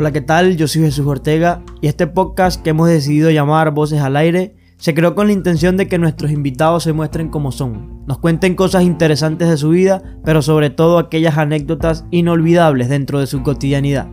Hola, ¿qué tal? Yo soy Jesús Ortega y este podcast que hemos decidido llamar Voces al Aire se creó con la intención de que nuestros invitados se muestren como son, nos cuenten cosas interesantes de su vida, pero sobre todo aquellas anécdotas inolvidables dentro de su cotidianidad.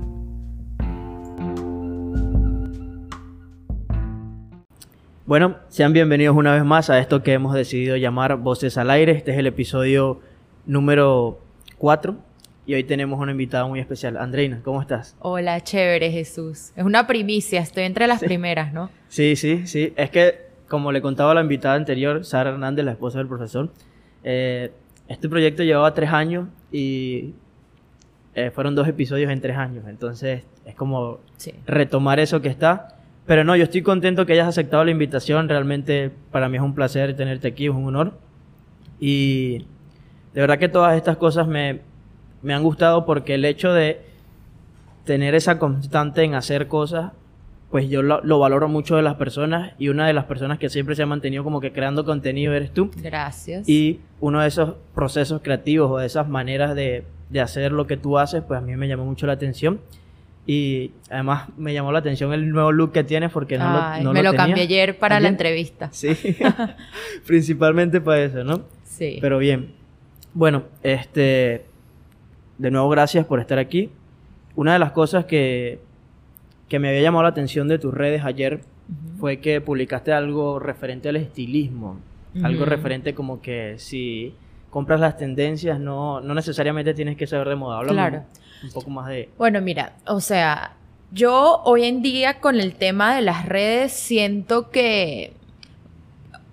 Bueno, sean bienvenidos una vez más a esto que hemos decidido llamar Voces al Aire. Este es el episodio número 4 y hoy tenemos una invitada muy especial. Andreina, ¿cómo estás? Hola, chévere Jesús. Es una primicia, estoy entre las primeras, ¿no? Sí, sí, sí. Es que, como le contaba a la invitada anterior, Sara Hernández, la esposa del profesor, eh, este proyecto llevaba tres años y eh, fueron dos episodios en tres años. Entonces, es como retomar eso que está. Pero no, yo estoy contento que hayas aceptado la invitación. Realmente para mí es un placer tenerte aquí, es un honor. Y de verdad que todas estas cosas me, me han gustado porque el hecho de tener esa constante en hacer cosas, pues yo lo, valoro mucho de las personas y una de las personas que siempre se ha mantenido como que creando contenido eres tú. Gracias. Y uno de esos procesos creativos o de esas maneras de, hacer lo que tú haces, pues a mí me llamó mucho la atención. Y además me llamó la atención el nuevo look que tienes porque no lo no Me lo, cambié ayer para la entrevista. Sí, principalmente para eso, ¿no? Sí. Pero bien. Bueno, este de nuevo gracias por estar aquí. Una de las cosas que, que me había llamado la atención de tus redes ayer fue que publicaste algo referente al estilismo. Algo referente como que si compras las tendencias no, no necesariamente tienes que saber de moda. Háblame claro. un poco más de... Bueno, mira, o sea, yo hoy en día con el tema de las redes siento que...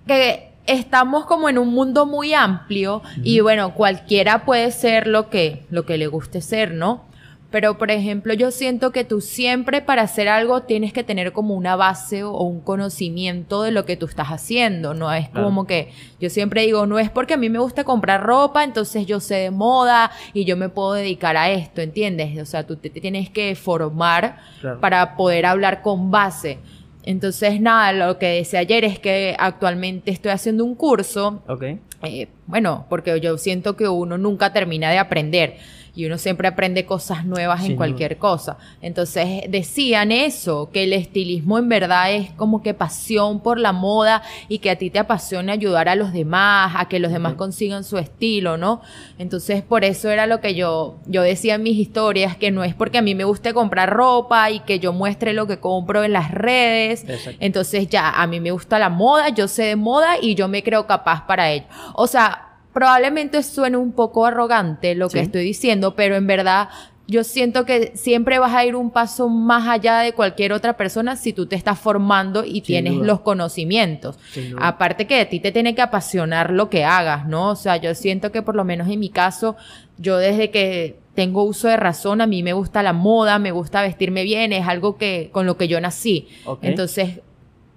que estamos como en un mundo muy amplio y bueno, cualquiera puede ser lo que, lo que le guste ser, ¿no? Pero, por ejemplo, yo siento que tú siempre para hacer algo tienes que tener como una base o un conocimiento de lo que tú estás haciendo. No es como que yo siempre digo, no es porque a mí me gusta comprar ropa, entonces yo sé de moda y yo me puedo dedicar a esto, ¿entiendes? O sea, tú te, tienes que formar para poder hablar con base. Entonces, nada, lo que decía ayer es que actualmente estoy haciendo un curso. Ok. Eh, bueno, porque yo siento que uno nunca termina de aprender y uno siempre aprende cosas nuevas en cualquier cosa. Entonces decían eso, que el estilismo en verdad es como que pasión por la moda y que a ti te apasiona ayudar a los demás, a que los demás consigan su estilo, ¿no? Entonces por eso era lo que yo, yo decía en mis historias, que no es porque a mí me guste comprar ropa y que yo muestre lo que compro en las redes. Entonces ya, a mí me gusta la moda, yo sé de moda y yo me creo capaz para ello. O sea, probablemente suene un poco arrogante lo que estoy diciendo, pero en verdad yo siento que siempre vas a ir un paso más allá de cualquier otra persona si tú te estás formando y tienes los conocimientos. Aparte que a ti te tiene que apasionar lo que hagas, ¿no? O sea, yo siento que por lo menos en mi caso, yo desde que tengo uso de razón, a mí me gusta la moda, me gusta vestirme bien, es algo que con lo que yo nací. Entonces,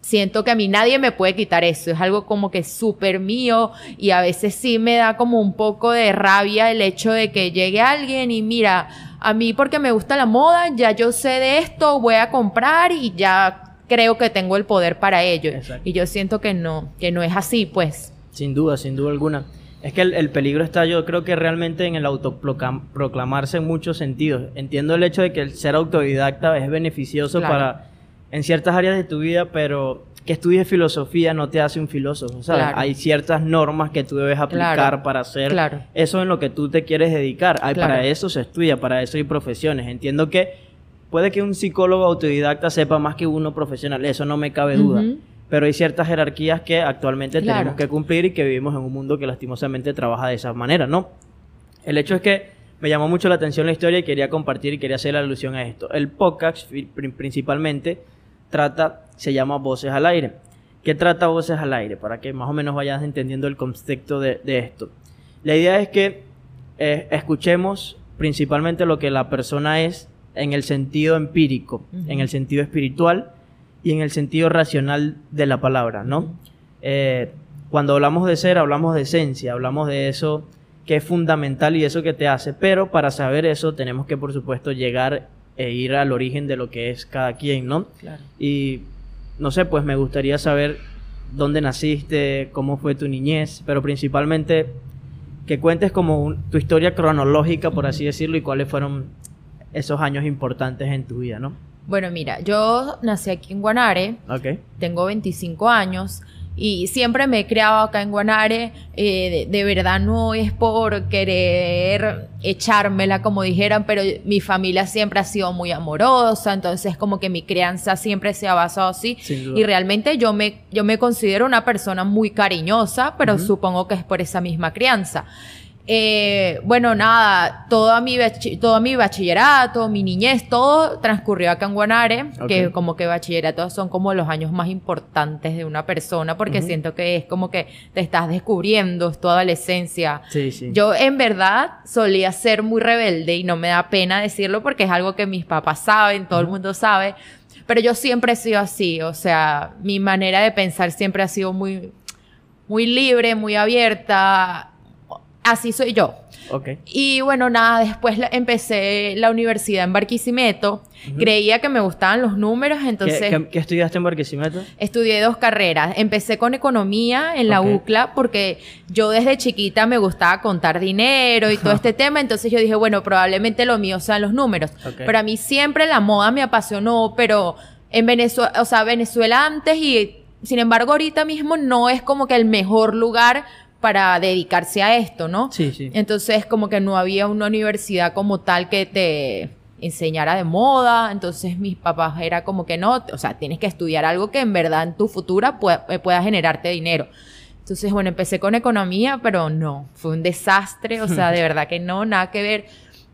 siento que a mí nadie me puede quitar eso, es algo como que súper mío y a veces sí me da como un poco de rabia el hecho de que llegue alguien y mira, a mí porque me gusta la moda, ya yo sé de esto, voy a comprar y ya creo que tengo el poder para ello. Y yo siento que no, que no es así, pues. Sin duda, sin duda alguna. Es que el, peligro está, yo creo que realmente en el autoproclamarse en muchos sentidos. Entiendo el hecho de que el ser autodidacta es beneficioso para en ciertas áreas de tu vida, pero que estudies filosofía no te hace un filósofo, ¿sabes? Hay ciertas normas que tú debes aplicar para hacer eso en lo que tú te quieres dedicar. Hay, Para eso se estudia, para eso hay profesiones. Entiendo que puede que un psicólogo autodidacta sepa más que uno profesional, eso no me cabe duda. Pero hay ciertas jerarquías que actualmente tenemos que cumplir y que vivimos en un mundo que lastimosamente trabaja de esa manera, ¿no? El hecho es que me llamó mucho la atención la historia y quería compartir y quería hacer la alusión a esto. El podcast, principalmente, trata, se llama Voces al Aire. ¿Qué trata Voces al Aire? Para que más o menos vayas entendiendo el contexto de, esto. La idea es que eh, escuchemos principalmente lo que la persona es en el sentido empírico, en el sentido espiritual y en el sentido racional de la palabra, ¿no? Eh, cuando hablamos de ser, hablamos de esencia, hablamos de eso que es fundamental y eso que te hace, pero para saber eso tenemos que, por supuesto, llegar e ir al origen de lo que es cada quien, ¿no? Claro. Y no sé, pues me gustaría saber dónde naciste, cómo fue tu niñez, pero principalmente que cuentes como tu historia cronológica, por así decirlo, y cuáles fueron esos años importantes en tu vida, ¿no? Bueno, mira, yo nací aquí en Guanare, Ok. tengo 25 años y siempre me he criado acá en Guanare. eh, de, de verdad no es por querer echármela, como dijeran, pero mi familia siempre ha sido muy amorosa, entonces como que mi crianza siempre se ha basado así. Y realmente yo me, yo me considero una persona muy cariñosa, pero supongo que es por esa misma crianza. Eh, bueno, nada, toda mi, todo mi bachillerato, mi niñez, todo transcurrió acá en Guanare, que Ok. como que bachillerato son como los años más importantes de una persona, porque siento que es como que te estás descubriendo, es tu adolescencia. Sí, sí. Yo en verdad solía ser muy rebelde y no me da pena decirlo porque es algo que mis papás saben, todo el mundo sabe, pero yo siempre he sido así, o sea, mi manera de pensar siempre ha sido muy, muy libre, muy abierta, así soy yo. Ok. Y bueno, nada, después la- empecé la universidad en Barquisimeto, creía que me gustaban los números, ¿Qué, entonces... qué- qué estudiaste en Barquisimeto? Estudié dos carreras. Empecé con economía en la. UCLA porque yo desde chiquita me gustaba contar dinero y todo este tema. Entonces yo dije, bueno, probablemente lo mío sean los números. Ok. Pero a mí siempre la moda me apasionó, pero en Venezuela, o sea, Venezuela antes y sin embargo ahorita mismo no es como que el mejor lugar para dedicarse a esto, ¿no? Sí, sí. Entonces, como que no había una universidad como tal que te enseñara de moda. Entonces, mis papás era como que no, o sea, tienes que estudiar algo que en verdad en tu futura pueda, eh, pueda generarte dinero. Entonces, bueno, empecé con economía, pero no, fue un desastre, o sea, de verdad que no, nada que ver.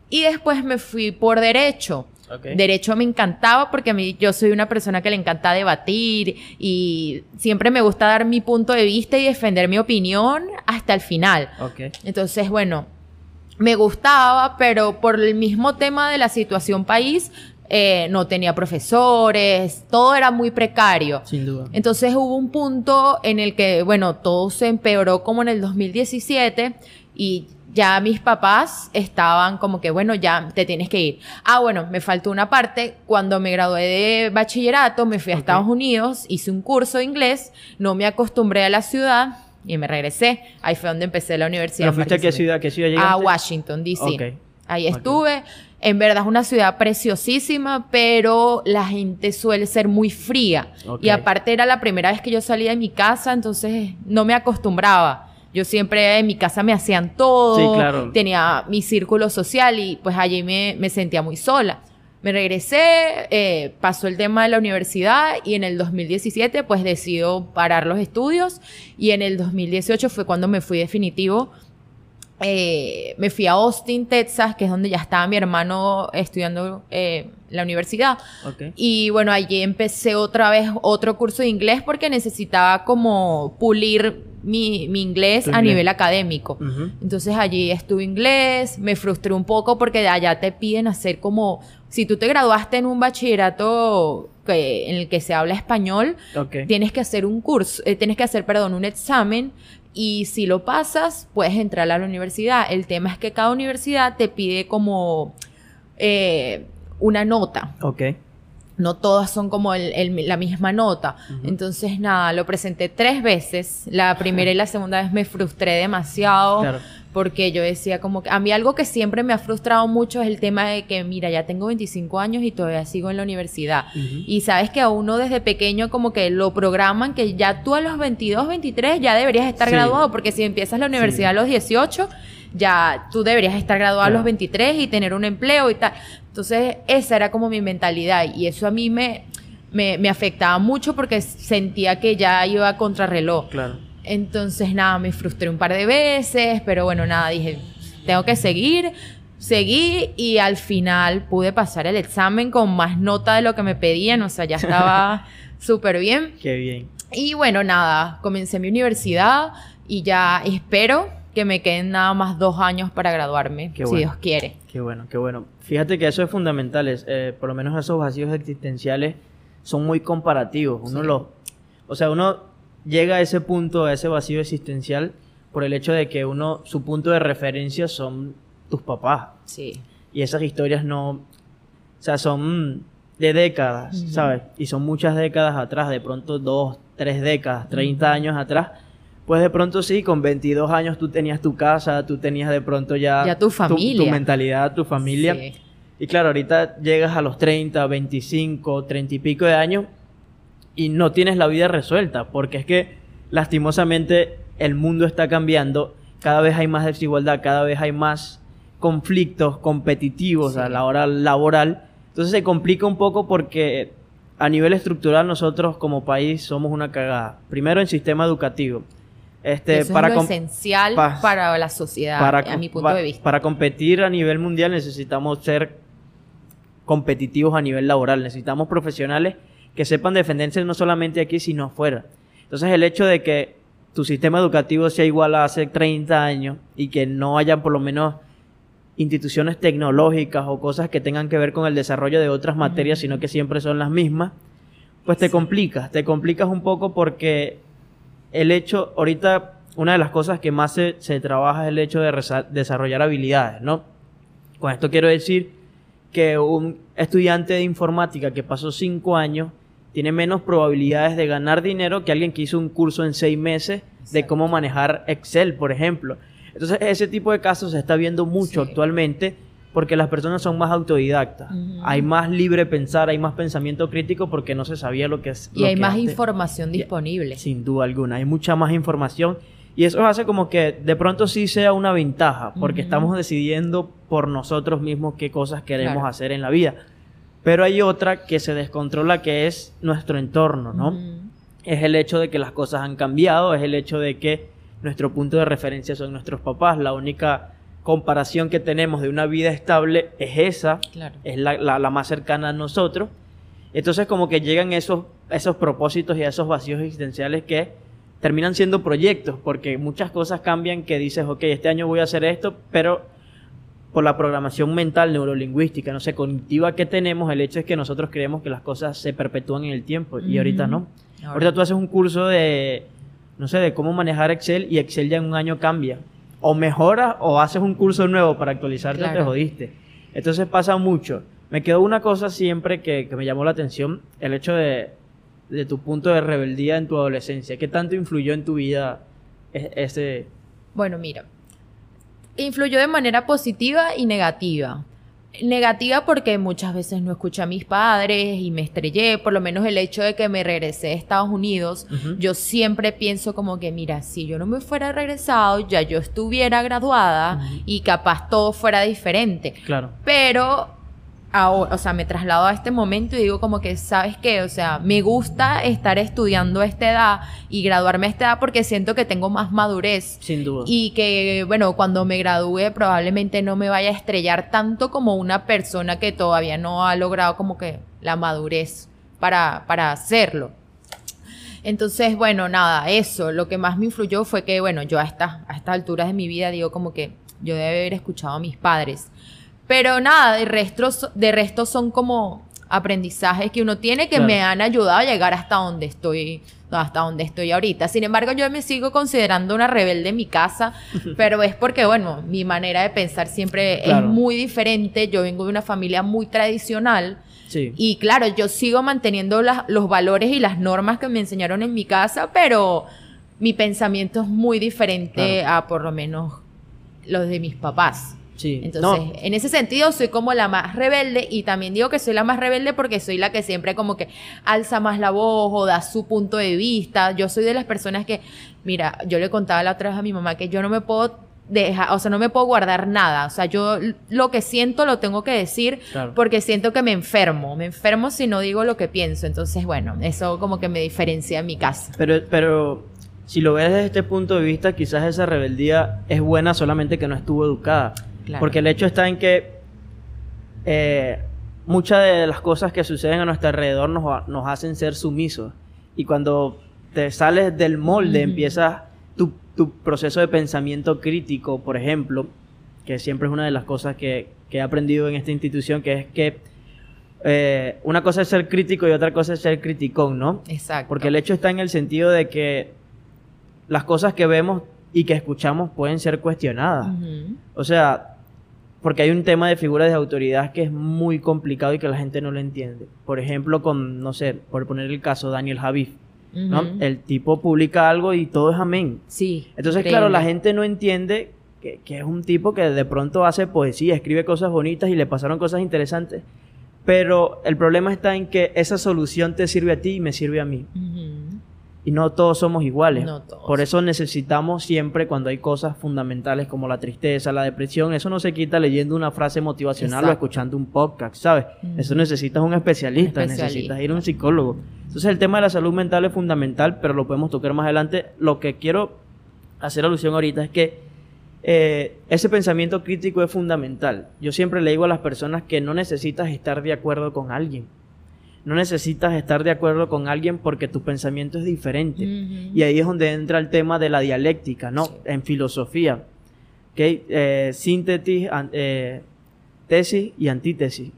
Y después me fui por derecho. Ok. Derecho me encantaba porque a mí yo soy una persona que le encanta debatir y siempre me gusta dar mi punto de vista y defender mi opinión hasta el final. Ok. Entonces, bueno, me gustaba, pero por el mismo tema de la situación país, eh, no tenía profesores, todo era muy precario. Sin duda. Entonces hubo un punto en el que, bueno, todo se empeoró como en el 2017 y ya mis papás estaban como que, bueno, ya te tienes que ir. Ah, bueno, me faltó una parte. Cuando me gradué de bachillerato, me fui a. Estados Unidos, hice un curso de inglés, no me acostumbré a la ciudad y me regresé. Ahí fue donde empecé la universidad. ¿Pero fuiste a qué ciudad? ¿Qué ciudad llegaste? A Washington, D.C. Ok. Ahí estuve. En verdad es una ciudad preciosísima, pero la gente suele ser muy fría. Y aparte era la primera vez que yo salía de mi casa, entonces no me acostumbraba. Yo siempre en mi casa me hacían todo, Sí, claro. tenía mi círculo social y pues allí me, me sentía muy sola. Me regresé, eh, pasó el tema de la universidad y en el 2017 pues decido parar los estudios y en el 2018 fue cuando me fui definitivo eh, me fui a Austin, Texas, que es donde ya estaba mi hermano estudiando eh, la universidad. Y bueno, allí empecé otra vez otro curso de inglés porque necesitaba como pulir mi, mi inglés a nivel académico. Entonces allí estuve inglés, me frustré un poco porque de allá te piden hacer como, si tú te graduaste en un bachillerato que, en el que se habla español, tienes que hacer un curso, eh, tienes que hacer, perdón, un examen y si lo pasas, puedes entrar a la universidad. El tema es que cada universidad te pide como eh, una nota. No todas son como el- el- la misma nota. Entonces, nada, lo presenté tres veces. La primera y la segunda vez me frustré demasiado Claro. porque yo decía como que a mí algo que siempre me ha frustrado mucho es el tema de que, mira, ya tengo 25 años y todavía sigo en la universidad. Y sabes que a uno desde pequeño como que lo programan que ya tú a los 22, 23 ya deberías estar Sí. graduado, porque si empiezas la universidad a los 18, ya tú deberías estar graduado a los 23 y tener un empleo y tal. Entonces esa era como mi mentalidad y eso a mí me, me, me afectaba mucho porque sentía que ya iba a contrarreloj. Claro. Entonces, nada, me frustré un par de veces, pero bueno, nada, dije, tengo que seguir. Seguí y al final pude pasar el examen con más nota de lo que me pedían, o sea, ya estaba súper bien. Qué bien. Y bueno, nada, comencé mi universidad y ya espero que me queden nada más dos años para graduarme, si. Dios quiere. Qué bueno, qué bueno. Fíjate que eso es fundamental. es, eh, por lo menos esos vacíos existenciales son muy comparativos. Uno Sí. los, o sea, uno llega a ese punto, a ese vacío existencial, por el hecho de que uno, su punto de referencia son tus papás. Sí. Y esas historias no, o sea, son de décadas. ¿sabes? Y son muchas décadas atrás, de pronto dos, tres décadas, 30 años atrás. Pues de pronto sí, con 22 años tú tenías tu casa, tú tenías de pronto ya, Ya tu tu, familia. mentalidad, tu familia. Sí. Y claro, ahorita llegas a los 30, 25, 30 y pico de años y no tienes la vida resuelta, porque es que lastimosamente el mundo está cambiando, cada vez hay más desigualdad, cada vez hay más conflictos competitivos a la hora laboral. Entonces se complica un poco porque a nivel estructural nosotros como país somos una cagada. Primero en sistema educativo. Este, Eso para es lo esencial para la sociedad, para, a mi punto de vista. Para competir a nivel mundial necesitamos ser competitivos a nivel laboral. Necesitamos profesionales que sepan defenderse no solamente aquí, sino afuera. Entonces el hecho de que tu sistema educativo sea igual a hace 30 años y que no haya por lo menos instituciones tecnológicas o cosas que tengan que ver con el desarrollo de otras materias, sino que siempre son las mismas, pues te complicas, te complicas un poco porque el hecho, ahorita una de las cosas que más se, se trabaja es el hecho de desarrollar habilidades, ¿no? Con esto quiero decir que un estudiante de informática que pasó cinco años tiene menos probabilidades de ganar dinero que alguien que hizo un curso en seis meses de cómo manejar Excel, por ejemplo. Entonces, ese tipo de casos se está viendo mucho actualmente porque las personas son más autodidactas. Hay más libre pensar, hay más pensamiento crítico porque no se sabía lo que es. Y hay más información disponible. Sin duda alguna, hay mucha más información. Y eso hace como que de pronto sí sea una ventaja, porque estamos decidiendo por nosotros mismos qué cosas queremos hacer en la vida. Pero hay otra que se descontrola, que es nuestro entorno, ¿no? Es el hecho de que las cosas han cambiado, es el hecho de que nuestro punto de referencia son nuestros papás. La única comparación que tenemos de una vida estable es esa, es la, más cercana a nosotros. Entonces como que llegan esos, esos propósitos y esos vacíos existenciales que terminan siendo proyectos, porque muchas cosas cambian que dices, ok, este año voy a hacer esto, pero por la programación mental, neurolingüística, no sé, cognitiva que tenemos, el hecho es que nosotros creemos que las cosas se perpetúan en el tiempo y ahorita no. Ahorita tú haces un curso de, no sé, de cómo manejar Excel y Excel ya en un año cambia. O mejoras o haces un curso nuevo para actualizarte te jodiste. Entonces pasa mucho. Me quedó una cosa siempre que, me llamó la atención, el hecho de, de, tu punto de rebeldía en tu adolescencia. ¿Qué tanto influyó en tu vida e, ese... Bueno, mira, influyó de manera positiva y negativa. Negativa porque muchas veces no escuché a mis padres y me estrellé, por lo menos el hecho de que me regresé a Estados Unidos, yo siempre pienso como que, mira, si yo no me fuera regresado, ya yo estuviera graduada y capaz todo fuera diferente. Claro. Pero o sea, me traslado a este momento y digo como que, ¿sabes qué? O sea, me gusta estar estudiando a esta edad y graduarme a esta edad porque siento que tengo más madurez. Sin duda. Y que, bueno, cuando me gradúe probablemente no me vaya a estrellar tanto como una persona que todavía no ha logrado como que la madurez para, para hacerlo. Entonces, bueno, nada, eso, lo que más me influyó fue que, bueno, yo a, esta, a estas alturas de mi vida digo como que yo debe haber escuchado a mis padres pero nada, de resto, de resto son como aprendizajes que uno tiene que me han ayudado a llegar hasta donde estoy hasta donde estoy ahorita. Sin embargo, yo me sigo considerando una rebelde en mi casa, pero es porque, bueno, mi manera de pensar siempre es muy diferente. Yo vengo de una familia muy tradicional. Y claro, yo sigo manteniendo los valores y las normas que me enseñaron en mi casa, pero mi pensamiento es muy diferente a por lo menos los de mis papás. Entonces, en ese sentido, soy como la más rebelde y también digo que soy la más rebelde porque soy la que siempre como que alza más la voz o da su punto de vista. Yo soy de las personas que, mira, yo le contaba la otra vez a mi mamá que yo no me puedo dejar, o sea, no me puedo guardar nada. O sea, yo lo que siento lo tengo que decir porque siento que me enfermo. Me enfermo si no digo lo que pienso. Entonces, bueno, eso como que me diferencia en mi casa. Pero, pero si lo ves desde este punto de vista, quizás esa rebeldía es buena solamente que no estuvo educada. Porque el hecho está en que eh, muchas de las cosas que suceden a nuestro alrededor nos, nos hacen ser sumisos. Y cuando te sales del molde, empiezas tu, tu, proceso de pensamiento crítico, por ejemplo, que siempre es una de las cosas que, que he aprendido en esta institución, que es que eh, una cosa es ser crítico y otra cosa es ser criticón, ¿no? Exacto. Porque el hecho está en el sentido de que las cosas que vemos y que escuchamos pueden ser cuestionadas. O sea, porque hay un tema de figuras de autoridad que es muy complicado y que la gente no lo entiende. Por ejemplo, con, no sé, por poner el caso, Daniel Javif. ¿no? El tipo publica algo y todo es amén. Sí. Entonces, claro, la gente no entiende que, que es un tipo que de pronto hace poesía, escribe cosas bonitas y le pasaron cosas interesantes. Pero el problema está en que esa solución te sirve a ti y me sirve a mí. Y no todos somos iguales. No todos. Por eso necesitamos siempre cuando hay cosas fundamentales como la tristeza, la depresión, eso no se quita leyendo una frase motivacional o escuchando un podcast, ¿sabes? Eso necesitas un especialista, Un especialista. necesitas ir a un psicólogo. Entonces el tema de la salud mental es fundamental, pero lo podemos tocar más adelante. Lo que quiero hacer alusión ahorita es que eh, ese pensamiento crítico es fundamental. Yo siempre le digo a las personas que no necesitas estar de acuerdo con alguien. No necesitas estar de acuerdo con alguien porque tu pensamiento es diferente. Y ahí es donde entra el tema de la dialéctica, ¿no? Sí. En filosofía. ¿ok? Eh, síntesis, eh, tesis y antítesis.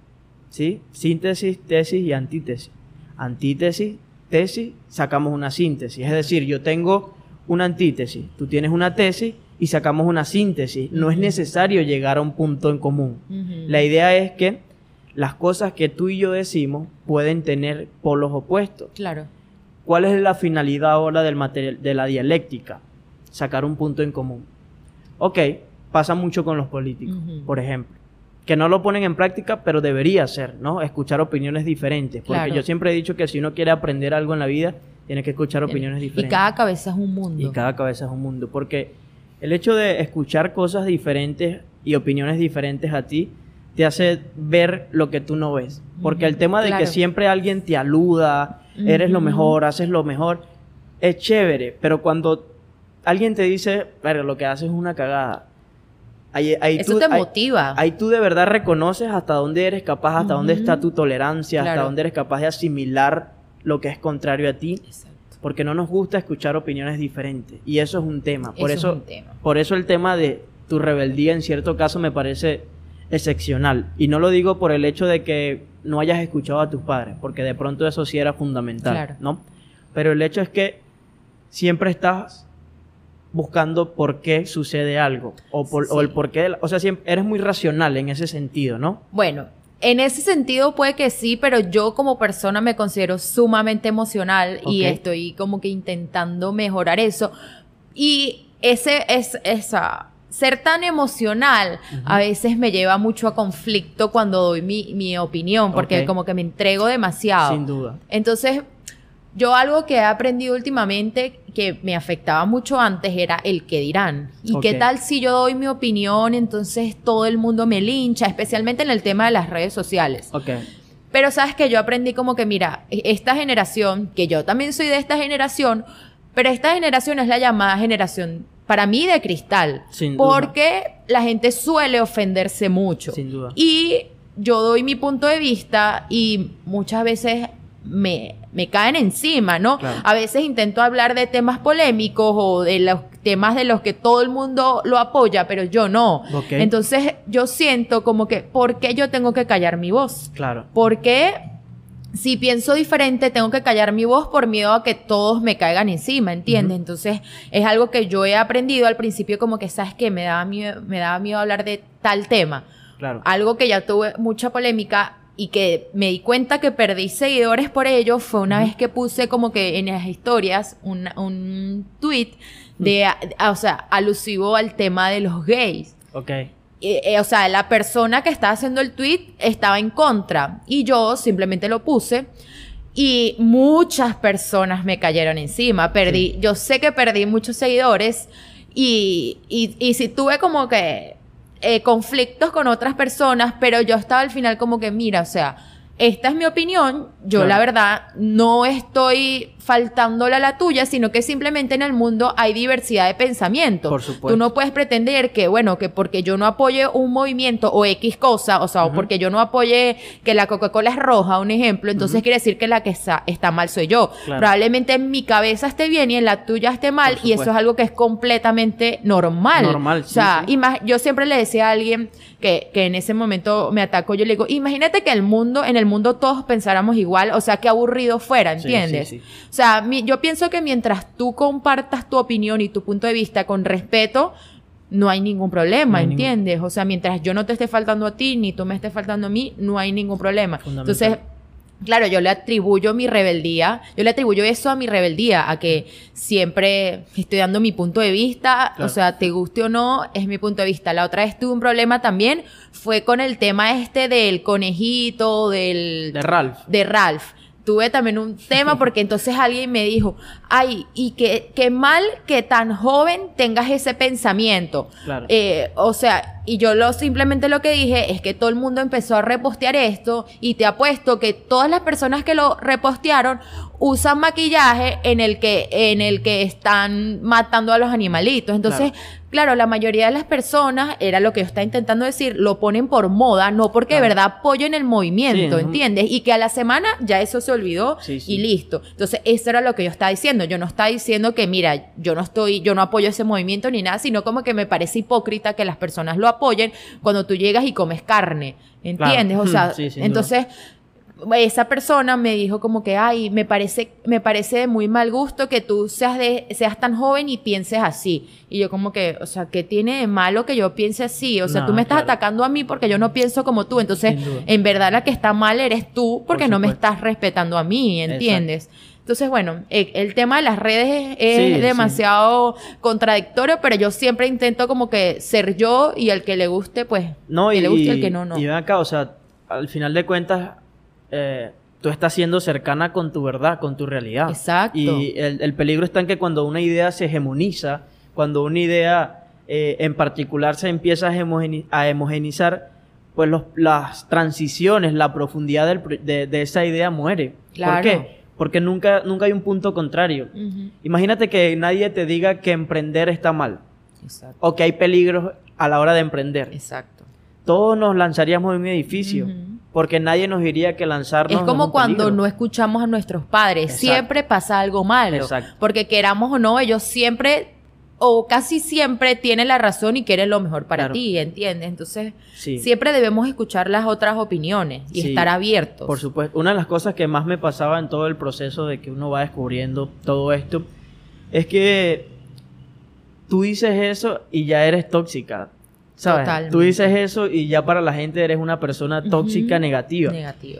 ¿Sí? Síntesis, tesis y antítesis. Antítesis, tesis, sacamos una síntesis. Es decir, yo tengo una antítesis, tú tienes una tesis y sacamos una síntesis. No es necesario llegar a un punto en común. La idea es que las cosas que tú y yo decimos pueden tener polos opuestos. Claro. ¿Cuál es la finalidad ahora del material, de la dialéctica? Sacar un punto en común. Ok, pasa mucho con los políticos, por ejemplo. Que no lo ponen en práctica, pero debería ser, ¿no? Escuchar opiniones diferentes. Porque Claro. yo siempre he dicho que si uno quiere aprender algo en la vida, tiene que escuchar opiniones Y diferentes. cada cabeza es un mundo. Y cada cabeza es un mundo. Porque el hecho de escuchar cosas diferentes y opiniones diferentes a ti te hace ver lo que tú no ves. Porque el tema de que siempre alguien te aluda, eres lo mejor, haces lo mejor, es chévere. Pero cuando alguien te dice, pero lo que haces es una cagada. Ahí, ahí Eso tú, te ahí- motiva. Ahí tú de verdad reconoces hasta dónde eres capaz, hasta dónde está tu tolerancia, hasta dónde eres capaz de asimilar lo que es contrario a ti Exacto. porque no nos gusta escuchar opiniones diferentes y eso es un tema. Por Eso eso, es un tema. por eso el tema de tu rebeldía en cierto caso me parece excepcional y no lo digo por el hecho de que no hayas escuchado a tus padres, porque de pronto eso sí era fundamental, Claro. ¿no? Pero el hecho es que siempre estás buscando por qué sucede algo o, por- o el por qué, la- o sea, siempre, eres muy racional en ese sentido, ¿no? Bueno, en ese sentido puede que sí, pero yo como persona me considero sumamente emocional y Ok. estoy como que intentando mejorar eso. Y ese es esa ser tan emocional a veces me lleva mucho a conflicto cuando doy mi, mi opinión, porque como que me entrego demasiado. Sin duda. Entonces, yo algo que he aprendido últimamente que me afectaba mucho antes era el que dirán. ¿Y qué tal si yo doy mi opinión, entonces todo el mundo me lincha, especialmente en el tema de las redes sociales? Ok. Pero sabes que yo aprendí como que, mira, e- esta generación, que yo también soy de esta generación, pero esta generación es la llamada generación, para mí, de cristal. Sin duda. porque la gente suele ofenderse mucho. Sin duda. Y yo doy mi punto de vista y muchas veces me, me caen encima, ¿no? Claro. A veces intento hablar de temas polémicos o de los temas de los que todo el mundo lo apoya, pero yo no. Ok. Entonces yo siento como que, ¿por qué yo tengo que callar mi voz? Claro. Porque si pienso diferente, tengo que callar mi voz por miedo a que todos me caigan encima, ¿entiendes? Entonces, es algo que yo he aprendido al principio, como que, ¿sabes qué? Me daba miedo, me daba miedo hablar de tal tema. Claro. Algo que ya tuve mucha polémica y que me di cuenta que perdí seguidores por ello fue una vez que puse como que en las historias un, un tweet de, a- o sea, alusivo al tema de los gays Ok. Eh, eh, o sea, la persona que estaba haciendo el tweet estaba en contra y yo simplemente lo puse y muchas personas me cayeron encima. Perdí, yo sé que perdí muchos seguidores y, y, y sí tuve como que eh, conflictos con otras personas, pero yo estaba al final como que, mira, o sea, esta es mi opinión, yo Claro. la verdad no estoy faltándole a la tuya, sino que simplemente en el mundo hay diversidad de pensamiento. Por supuesto. Tú no puedes pretender que, bueno, que porque yo no apoye un movimiento o X cosa, o sea, o porque yo no apoye que la Coca-Cola es roja, un ejemplo, entonces quiere decir que la que está, está mal soy yo. Claro. Probablemente en mi cabeza esté bien y en la tuya esté mal, y eso es algo que es completamente normal. Normal, O sí, sea, sí. yo siempre le decía a alguien que, que en ese momento me atacó, yo le digo, imagínate que el mundo, en el mundo todos pensáramos igual, o sea, qué aburrido fuera, ¿entiendes? sí, sí. O sea, mi- yo pienso que mientras tú compartas tu opinión y tu punto de vista con respeto, no hay ningún problema, No hay ningún- ¿entiendes? O sea, mientras yo no te esté faltando a ti, ni tú me estés faltando a mí, no hay ningún problema. Entonces, Claro, yo le atribuyo mi rebeldía, yo le atribuyo eso a mi rebeldía, a que siempre estoy dando mi punto de vista, o sea, te guste o no, es mi punto de vista. La otra vez tuve un problema también, fue con el tema este del conejito, del... De Ralph. De Ralph tuve también un tema porque entonces alguien me dijo, ay, y qué, qué mal que tan joven tengas ese pensamiento. Claro. Eh, o sea, y yo lo simplemente lo que dije es que todo el mundo empezó a repostear esto y te apuesto que todas las personas que lo repostearon usan maquillaje en el que en el que están matando a los animalitos. Entonces, claro, la mayoría de las personas era lo que yo estaba intentando decir, lo ponen por moda, no porque de verdad apoyen el movimiento, ¿entiendes? Y que a la semana ya eso se olvidó y listo. Entonces, eso era lo que yo estaba diciendo. Yo no estaba diciendo que mira, yo no estoy yo no apoyo ese movimiento ni nada, sino como que me parece hipócrita que las personas lo apoyen cuando tú llegas y comes carne. ¿Entiendes? O sea, entonces esa persona me dijo como que, ay, me parece, me parece de muy mal gusto que tú seas, de, seas tan joven y pienses así. Y yo como que, o sea, ¿qué tiene de malo que yo piense así? O sea, tú me estás atacando a mí porque yo no pienso como tú. Entonces, en verdad la que está mal eres tú porque no me estás respetando a mí, ¿entiendes? Entonces, bueno, e, el, tema de las redes es, demasiado contradictorio, pero yo siempre intento como que ser yo y el que le guste, pues, no, que y, le guste y el que no, no. Y ven acá, o sea, al final de cuentas, eh, tú estás siendo cercana con tu verdad, con tu realidad. Exacto. Y el, peligro está en que cuando una idea se hegemoniza, cuando una idea eh, en particular se empieza a, hemogenizar, pues las transiciones, la profundidad de, esa idea muere. ¿Por qué? Porque nunca, nunca hay un punto contrario. Imagínate que nadie te diga que emprender está mal. Exacto. O que hay peligros a la hora de emprender. Exacto. Todos nos lanzaríamos en un edificio porque nadie nos diría que lanzarnos. Es como cuando no escuchamos a nuestros padres, siempre pasa algo malo, Exacto. porque queramos o no, ellos siempre o casi siempre tienen la razón y quieren lo mejor para ti, ¿entiendes? Entonces, siempre debemos escuchar las otras opiniones y estar abiertos. Por supuesto, una de las cosas que más me pasaba en todo el proceso de que uno va descubriendo todo esto es que tú dices eso y ya eres tóxica. ¿Sabes? Tú dices eso y ya para la gente eres una persona tóxica, negativa.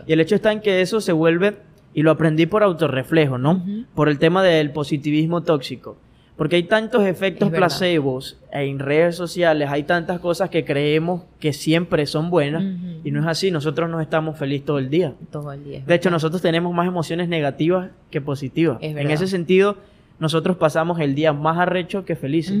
Y el hecho está en que eso se vuelve, y lo aprendí por autorreflejo, ¿no? Por el tema del positivismo tóxico. Porque hay tantos efectos placebos en redes sociales, hay tantas cosas que creemos que siempre son buenas y no es así. Nosotros no estamos felices todo el día. Todo el día. De hecho, nosotros tenemos más emociones negativas que positivas. En ese sentido, nosotros pasamos el día más arrecho que felices.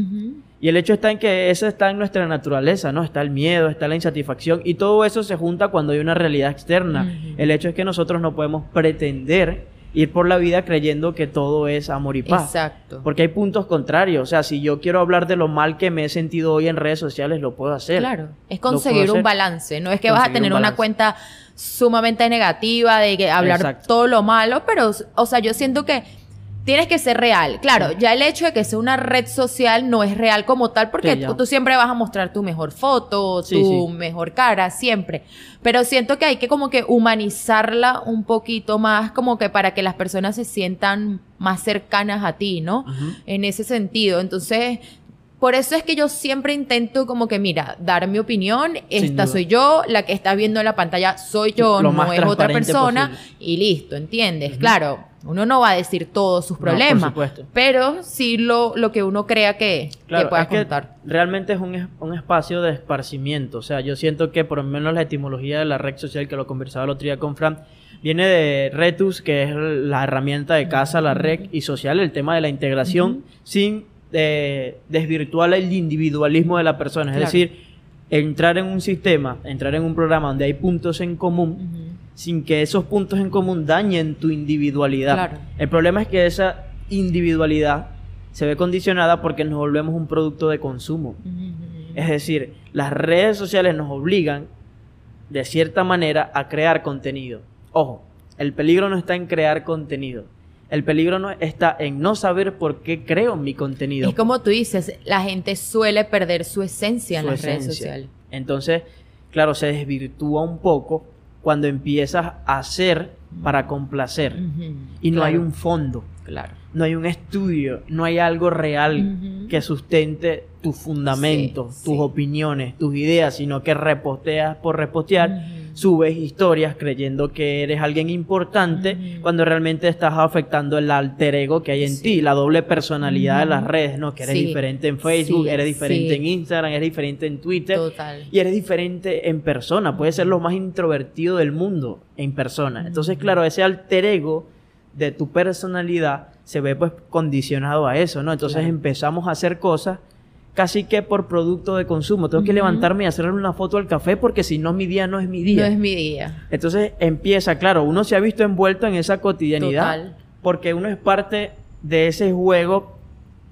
Y el hecho está en que eso está en nuestra naturaleza, ¿no? Está el miedo, está la insatisfacción y todo eso se junta cuando hay una realidad externa. El hecho es que nosotros no podemos pretender ir por la vida creyendo que todo es amor y paz. Exacto. Porque hay puntos contrarios. O sea, si yo quiero hablar de lo mal que me he sentido hoy en redes sociales, lo puedo hacer. Claro. Es conseguir un balance. No es que vas a tener una cuenta sumamente negativa de que hablar todo lo malo, pero, o sea, yo siento que tienes que ser real. Claro, ya el hecho de que sea una red social no es real como tal porque tú, siempre vas a mostrar tu mejor foto, tu mejor cara, siempre. Pero siento que hay que como que humanizarla un poquito más como que para que las personas se sientan más cercanas a ti, ¿no? En ese sentido. Entonces, por eso es que yo siempre intento como que, mira, dar mi opinión, esta soy yo, la que está viendo en la pantalla soy yo, no es otra persona, y listo, ¿entiendes? Claro uno no va a decir todos sus problemas, pero sí lo, lo que uno crea que, que pueda contar. realmente es un, un, espacio de esparcimiento. O sea, yo siento que por lo menos la etimología de la red social, que lo conversaba el otro día con Fran, viene de retus, que es la herramienta de casa, la red, y social, el tema de la integración, sin eh, desvirtuar el individualismo de la persona. Es decir, entrar en un sistema, entrar en un programa donde hay puntos en común sin que esos puntos en común dañen tu individualidad. El problema es que esa individualidad se ve condicionada porque nos volvemos un producto de consumo. Es decir, las redes sociales nos obligan, de cierta manera, a crear contenido. Ojo, el peligro no está en crear contenido. El peligro no está en no saber por qué creo mi contenido. Es como tú dices, la gente suele perder su esencia en las redes sociales. Entonces, claro, se desvirtúa un poco cuando empiezas a hacer para complacer y no hay un fondo. Claro. No hay un estudio, no hay algo real que sustente tus fundamentos, tus opiniones, tus ideas, sino que reposteas por repostear subes historias creyendo que eres alguien importante cuando realmente estás afectando el alter ego que hay en ti, la doble personalidad de las redes, ¿no? Que eres diferente en Facebook, eres diferente en Instagram, eres diferente en Twitter y eres diferente en persona, puedes ser lo más introvertido del mundo en persona. Entonces, claro, ese alter ego de tu personalidad se ve pues condicionado a eso, ¿no? Entonces empezamos a hacer cosas casi que por producto de consumo. Tengo que levantarme y hacerle una foto al café porque si no mi día no es mi día. No es mi día. Entonces empieza, claro, uno se ha visto envuelto en esa cotidianidad porque uno es parte de ese juego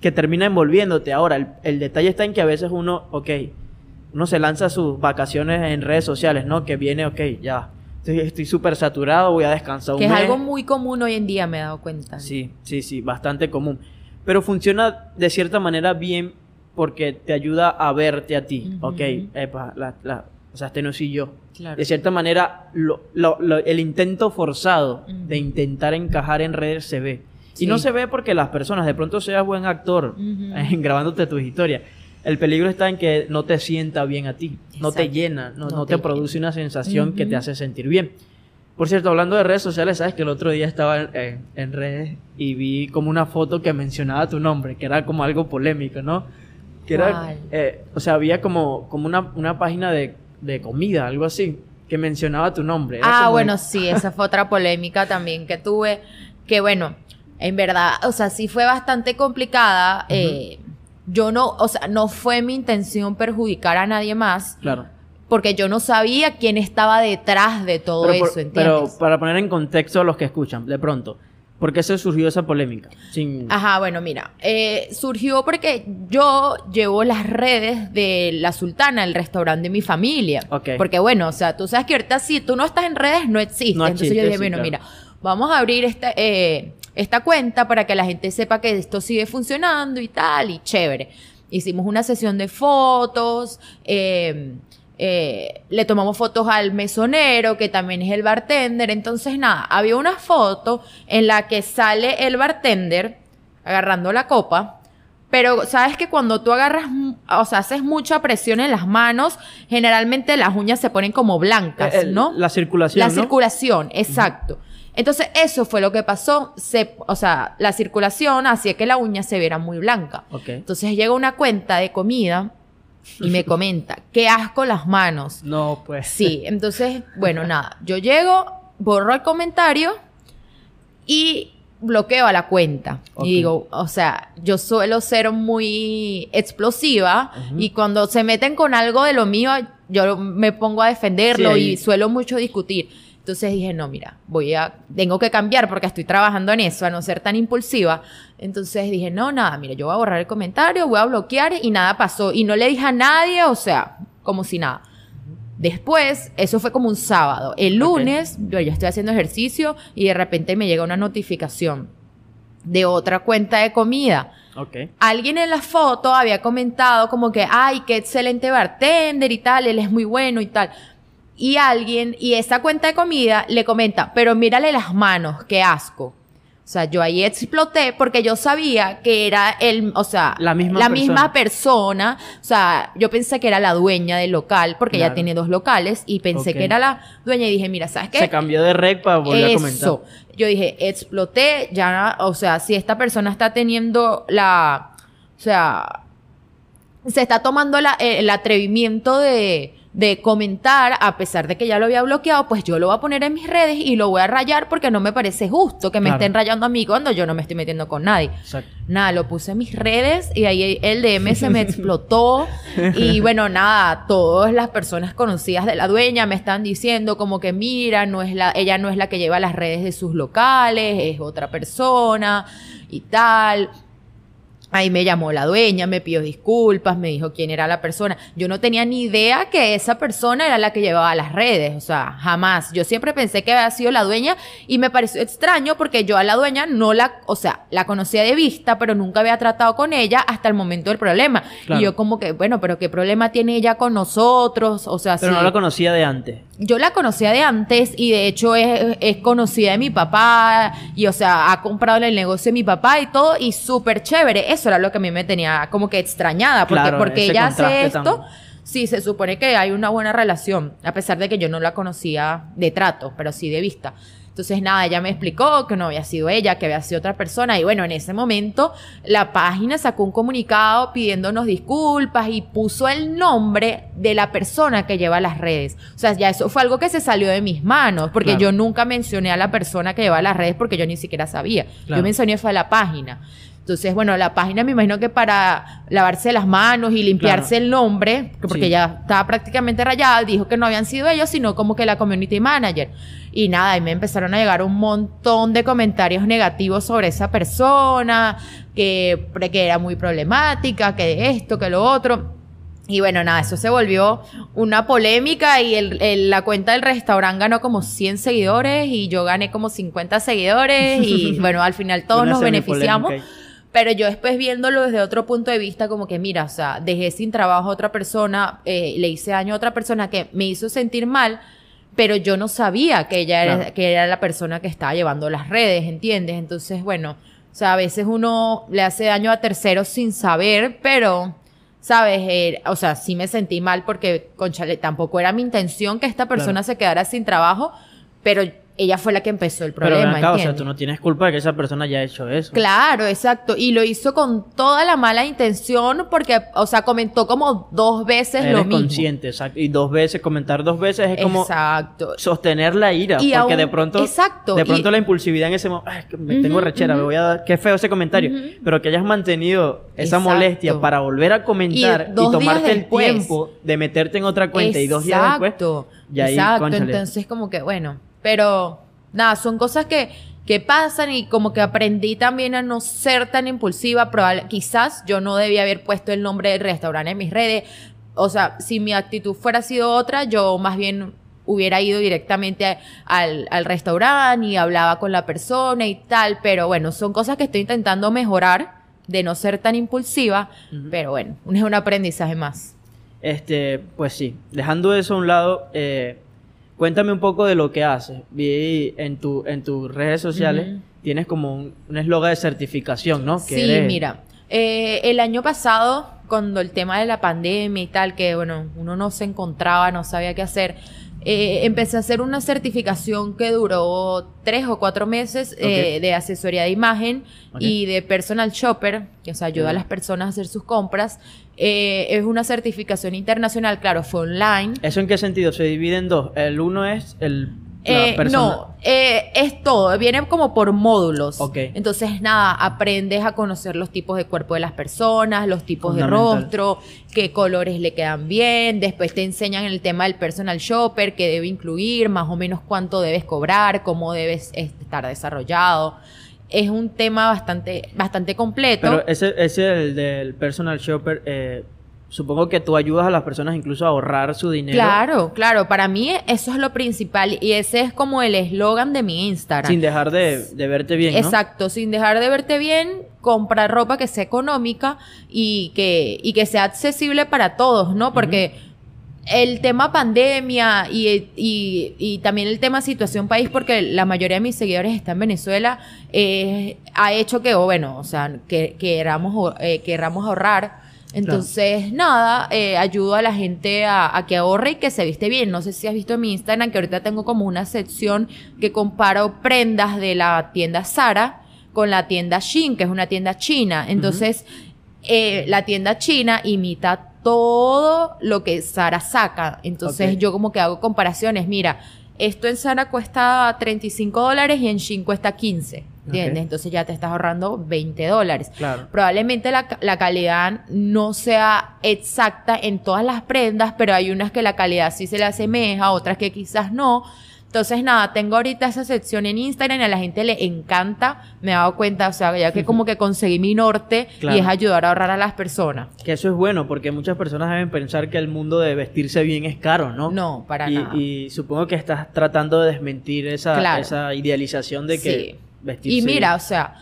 que termina envolviéndote. Ahora, el, detalle está en que a veces uno, ok, uno se lanza sus vacaciones en redes sociales, ¿no? Que viene, ok, ya, estoy súper saturado, voy a descansar un Que es algo muy común hoy en día, me he dado cuenta. Sí, sí, sí, bastante común. Pero funciona de cierta manera bien porque te ayuda a verte a ti. Ok, o sea, este no soy yo. De cierta manera, el intento forzado de intentar encajar en redes se ve. Y no se ve porque las personas, de pronto seas buen actor en grabándote tus historias. El peligro está en que no te sienta bien a ti, no te llena, no, te, produce una sensación que te hace sentir bien. Por cierto, hablando de redes sociales, sabes que el otro día estaba en redes y vi como una foto que mencionaba tu nombre, que era como algo polémico, ¿no? Que era, eh, o sea, había como, como una, una página de, de, comida, algo así, que mencionaba tu nombre. ah, bueno, sí, esa fue otra polémica también que tuve, que bueno, en verdad, o sea, sí fue bastante complicada. eh, yo no, o sea, no fue mi intención perjudicar a nadie más. Claro. Porque yo no sabía quién estaba detrás de todo eso, ¿entiendes? Pero para poner en contexto a los que escuchan, de pronto, ¿Por qué se surgió esa polémica? Ajá, bueno, mira, eh, surgió porque yo llevo las redes de La Sultana, el restaurante de mi familia. Porque bueno, o sea, tú sabes que ahorita si tú no estás en redes no existe. Entonces yo dije, bueno, mira, vamos a abrir esta, eh, esta cuenta para que la gente sepa que esto sigue funcionando y tal, y chévere. Hicimos una sesión de fotos, eh, eh, le tomamos fotos al mesonero, que también es el bartender. Entonces, nada, había una foto en la que sale el bartender agarrando la copa. Pero sabes que cuando tú agarras, o sea, haces mucha presión en las manos, generalmente las uñas se ponen como blancas, ¿no? La circulación. La circulación, exacto. Entonces, eso fue lo que pasó. Se, o sea, la circulación hacía que la uña se viera muy blanca. Entonces llega una cuenta de comida y me comenta, qué asco las manos. No, pues. Sí, entonces, bueno, nada, yo llego, borro el comentario y bloqueo a la cuenta. Y digo, o sea, yo suelo ser muy explosiva y cuando se meten con algo de lo mío, yo me pongo a defenderlo y suelo mucho discutir. Entonces dije, no, mira, voy a, tengo que cambiar porque estoy trabajando en eso, a no ser tan impulsiva. Entonces dije, no, nada, mira, yo voy a borrar el comentario, voy a bloquear y nada pasó. Y no le dije a nadie, o sea, como si nada. Después, eso fue como un sábado. El lunes, yo ya estoy haciendo ejercicio y de repente me llega una notificación de otra cuenta de comida. Okay. Alguien en la foto había comentado como que, ay, qué excelente bartender y tal, él es muy bueno y tal y alguien, y esa cuenta de comida le comenta, pero mírale las manos, qué asco. O sea, yo ahí exploté porque yo sabía que era el, o sea, la misma, la persona. misma persona. O sea, yo pensé que era la dueña del local porque ella tiene dos locales y pensé que era la dueña y dije, mira, ¿sabes qué? Se cambió de rec para volver a comentar. Yo dije, exploté, ya, o sea, si esta persona está teniendo la, o sea, se está tomando la, el atrevimiento de, de comentar, a pesar de que ya lo había bloqueado, pues yo lo voy a poner en mis redes y lo voy a rayar porque no me parece justo que me estén rayando a mí cuando yo no me estoy metiendo con nadie. Nada, lo puse en mis redes y ahí el DM se me explotó y bueno, nada, todas las personas conocidas de la dueña me están diciendo como que mira, no es la, ella no es la que lleva las redes de sus locales, es otra persona y tal. Ahí me llamó la dueña, me pidió disculpas, me dijo quién era la persona. Yo no tenía ni idea que esa persona era la que llevaba las redes, o sea, jamás. Yo siempre pensé que había sido la dueña y me pareció extraño porque yo a la dueña no la, o sea, la conocía de vista, pero nunca había tratado con ella hasta el momento del problema. Y yo como que, bueno, pero ¿qué problema tiene ella con nosotros? O sea, Pero no la conocía de antes. Yo la conocía de antes y de hecho es, es conocida de mi papá y, o sea, ha comprado en el negocio de mi papá y todo y súper chévere. Eso era lo que a mí me tenía como que extrañada porque, porque ella hace esto. sí, se supone que hay una buena relación, a pesar de que yo no la conocía de trato, pero sí de vista. Entonces, nada, ella me explicó que no había sido ella, que había sido otra persona. Y bueno, en ese momento la página sacó un comunicado pidiéndonos disculpas y puso el nombre de la persona que lleva las redes. O sea, ya eso fue algo que se salió de mis manos, porque yo nunca mencioné a la persona que lleva las redes porque yo ni siquiera sabía. Yo mencioné fue a la página. Entonces, bueno, la página me imagino que para lavarse las manos y limpiarse el nombre, porque ya estaba prácticamente rayada, dijo que no habían sido ellos, sino como que la community manager. Y nada, y me empezaron a llegar un montón de comentarios negativos sobre esa persona, que, que era muy problemática, que esto, que lo otro. Y bueno, nada, eso se volvió una polémica y el, la cuenta del restaurante ganó como 100 seguidores y yo gané como 50 seguidores y bueno, al final todos nos beneficiamos. Pero yo después viéndolo desde otro punto de vista, como que mira, o sea, dejé sin trabajo a otra persona, eh, le hice daño a otra persona que me hizo sentir mal, pero yo no sabía que ella era, que era la persona que estaba llevando las redes, ¿entiendes? Entonces, bueno, o sea, a veces uno le hace daño a terceros sin saber, pero, ¿sabes? Eh, o sea, sí me sentí mal porque, conchale, tampoco era mi intención que esta persona se quedara sin trabajo, pero ella fue la que empezó el problema. Pero o sea, tú no tienes culpa de que esa persona haya hecho eso. Claro, exacto. Y lo hizo con toda la mala intención porque, o sea, comentó como dos veces lo mismo. consciente, exacto. Y dos veces, comentar dos veces es como exacto. sostener la ira. porque de pronto, exacto. de pronto la impulsividad en ese momento, me tengo rechera, me voy a dar, qué feo ese comentario. Pero que hayas mantenido esa molestia para volver a comentar y, tomarte el tiempo de meterte en otra cuenta y dos días después. Exacto. Exacto. Entonces, como que, bueno pero nada, son cosas que, que pasan y como que aprendí también a no ser tan impulsiva. Probable, quizás yo no debía haber puesto el nombre del restaurante en mis redes. O sea, si mi actitud fuera sido otra, yo más bien hubiera ido directamente al, al restaurante y hablaba con la persona y tal. Pero bueno, son cosas que estoy intentando mejorar de no ser tan impulsiva. Pero bueno, es un aprendizaje más. Este, pues sí, dejando eso a un lado, eh, Cuéntame un poco de lo que haces. Vi en, tu, en tus redes sociales, tienes como un eslogan de certificación, ¿no? sí, mira. Eh, el año pasado, cuando el tema de la pandemia y tal, que bueno, uno no se encontraba, no sabía qué hacer, eh, empecé a hacer una certificación que duró tres o cuatro meses eh, de asesoría de imagen y de personal shopper, que o ayuda a las personas a hacer sus compras. Eh, es una certificación internacional, claro, fue online. ¿Eso en qué sentido? Se divide en dos. El uno es el eh, no, eh, es todo, viene como por módulos. Entonces, nada, aprendes a conocer los tipos de cuerpo de las personas, los tipos de rostro, qué colores le quedan bien. Después te enseñan el tema del personal shopper, qué debe incluir, más o menos cuánto debes cobrar, cómo debes estar desarrollado. Es un tema bastante, bastante completo. Pero ese, ese el del personal shopper, eh, supongo que tú ayudas a las personas incluso a ahorrar su dinero. Claro, claro. Para mí eso es lo principal y ese es como el eslogan de mi Instagram. Sin dejar de, verte bien. ¿no? Exacto, sin dejar de verte bien, comprar ropa que sea económica y que, y que sea accesible para todos, ¿no? Porque el tema pandemia y, y, también el tema situación país, porque la mayoría de mis seguidores están en Venezuela, eh, ha hecho que, bueno, o sea, que queramos, eh, queramos ahorrar entonces, nada, eh, ayudo a la gente a, que ahorre y que se viste bien. No sé si has visto en mi Instagram que ahorita tengo como una sección que comparo prendas de la tienda Sara con la tienda Shein, que es una tienda china. Entonces, eh, la tienda china imita todo lo que Sara saca. Entonces, yo como que hago comparaciones. Mira, esto en Sara cuesta 35 dólares y en Shein cuesta 15. ¿Entiendes? Entonces ya te estás ahorrando 20 dólares. Claro. Probablemente la, la, calidad no sea exacta en todas las prendas, pero hay unas que la calidad sí se le asemeja, otras que quizás no. Entonces, nada, tengo ahorita esa sección en Instagram y a la gente le encanta. Me he dado cuenta, o sea, ya que como que conseguí mi norte y es ayudar a ahorrar a las personas. Que eso es bueno, porque muchas personas deben pensar que el mundo de vestirse bien es caro, ¿no? No, para nada. Y supongo que estás tratando de desmentir esa, esa idealización de que... Y mira, o sea,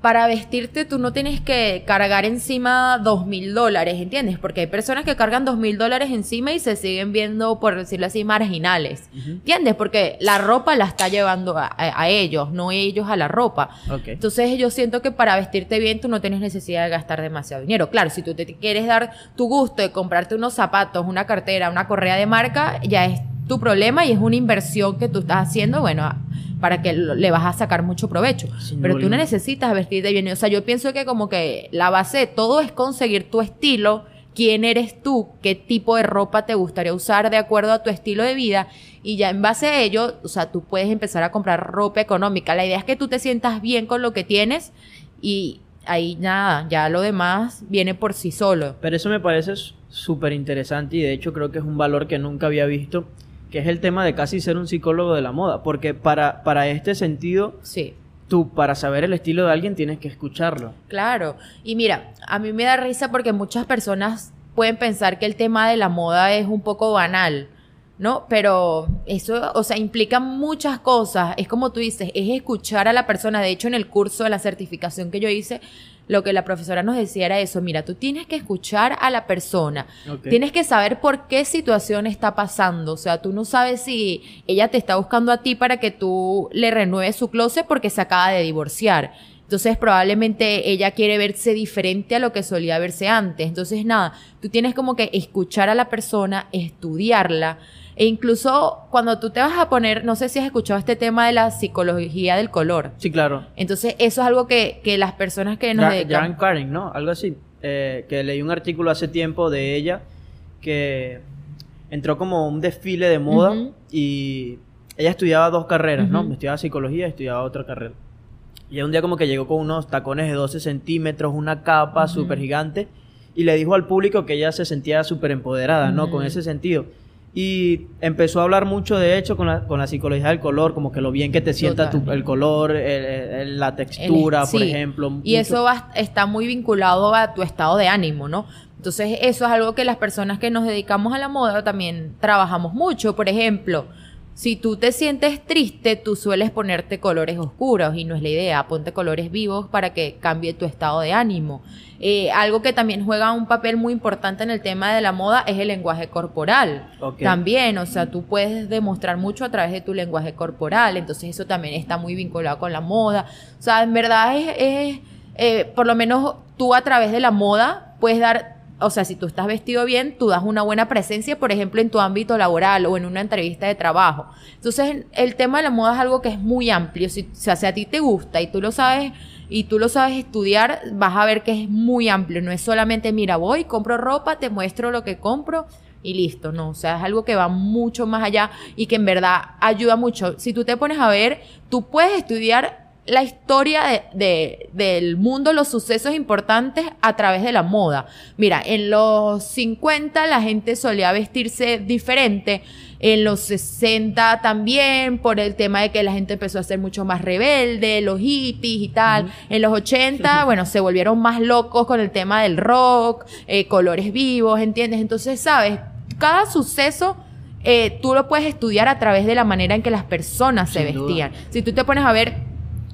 para vestirte tú no tienes que cargar encima dos mil dólares, ¿entiendes? Porque hay personas que cargan dos mil dólares encima y se siguen viendo, por decirlo así, marginales, ¿entiendes? Porque la ropa la está llevando a, ellos, no ellos a la ropa. Entonces yo siento que para vestirte bien tú no tienes necesidad de gastar demasiado dinero. Claro, si tú te quieres dar tu gusto de comprarte unos zapatos, una cartera, una correa de marca, ya es tu problema y es una inversión que tú estás haciendo, bueno, para que le vas a sacar mucho provecho. Pero tú no necesitas vestirte bien. O sea, yo pienso que como que la base de todo es conseguir tu estilo, quién eres tú, qué tipo de ropa te gustaría usar de acuerdo a tu estilo de vida y ya en base a ello, o sea, tú puedes empezar a comprar ropa económica. La idea es que tú te sientas bien con lo que tienes y ahí nada, ya lo demás viene por sí solo. Pero eso me parece súper interesante y de hecho creo que es un valor que nunca había visto que es el tema de casi ser un psicólogo de la moda, porque para, para este sentido, sí. tú para saber el estilo de alguien tienes que escucharlo. Claro, y mira, a mí me da risa porque muchas personas pueden pensar que el tema de la moda es un poco banal. ¿no? Pero eso, o sea, implica muchas cosas. Es como tú dices, es escuchar a la persona. De hecho, en el curso de la certificación que yo hice, lo que la profesora nos decía era eso, mira, tú tienes que escuchar a la persona, tienes que saber por qué situación está pasando, o sea, tú no sabes si ella te está buscando a ti para que tú le renueves su closet porque se acaba de divorciar. Entonces probablemente ella quiere verse diferente a lo que solía verse antes. Entonces nada, tú tienes como que escuchar a la persona, estudiarla, e incluso cuando tú te vas a poner, no sé si has escuchado este tema de la psicología del color. Sí, claro. Entonces, eso es algo que, que las personas que nos Jan Karen, ¿no? Algo así. Eh, que leí un artículo hace tiempo de ella que entró como un desfile de moda y ella estudiaba dos carreras, ¿no? Estudiaba psicología y estudiaba otra carrera. Y un día como que llegó con unos tacones de 12 centímetros, una capa súper gigante y le dijo al público que ella se sentía súper empoderada, ¿no? Con ese sentido. Y empezó a hablar mucho, de hecho, con la, con la psicología del color, como que lo bien que te sienta el color, la textura, por ejemplo. Y eso está muy vinculado a tu estado de ánimo, ¿no? Entonces, eso es algo que las personas que nos dedicamos a la moda también trabajamos mucho. Por ejemplo, si tú te sientes triste, tú sueles ponerte colores oscuros y no es la idea. Ponte colores vivos para que cambie tu estado de ánimo. Eh, algo que también juega un papel muy importante en el tema de la moda es el lenguaje corporal. También, o sea, tú puedes demostrar mucho a través de tu lenguaje corporal. Entonces eso también está muy vinculado con la moda. O sea, en verdad es, eh, por lo menos tú a través de la moda puedes dar o sea, si tú estás vestido bien, tú das una buena presencia, por ejemplo, en tu ámbito laboral o en una entrevista de trabajo. Entonces, el tema de la moda es algo que es muy amplio. Si, o sea, si a ti te gusta y tú lo sabes y tú lo sabes estudiar, vas a ver que es muy amplio. No es solamente, mira, voy, compro ropa, te muestro lo que compro y listo, no, o sea, es algo que va mucho más allá y que en verdad ayuda mucho. Si tú te pones a ver, tú puedes estudiar la historia de, del mundo, los sucesos importantes a través de la moda. Mira, en los 50 la gente solía vestirse diferente, en los 60 también, por el tema de que la gente empezó a ser mucho más rebelde, los hippies y tal. En los 80, bueno, se volvieron más locos con el tema del rock, eh, colores vivos, ¿entiendes? Entonces, ¿sabes? Cada suceso... Eh, tú lo puedes estudiar a través de la manera en que las personas se vestían. Si tú te pones a ver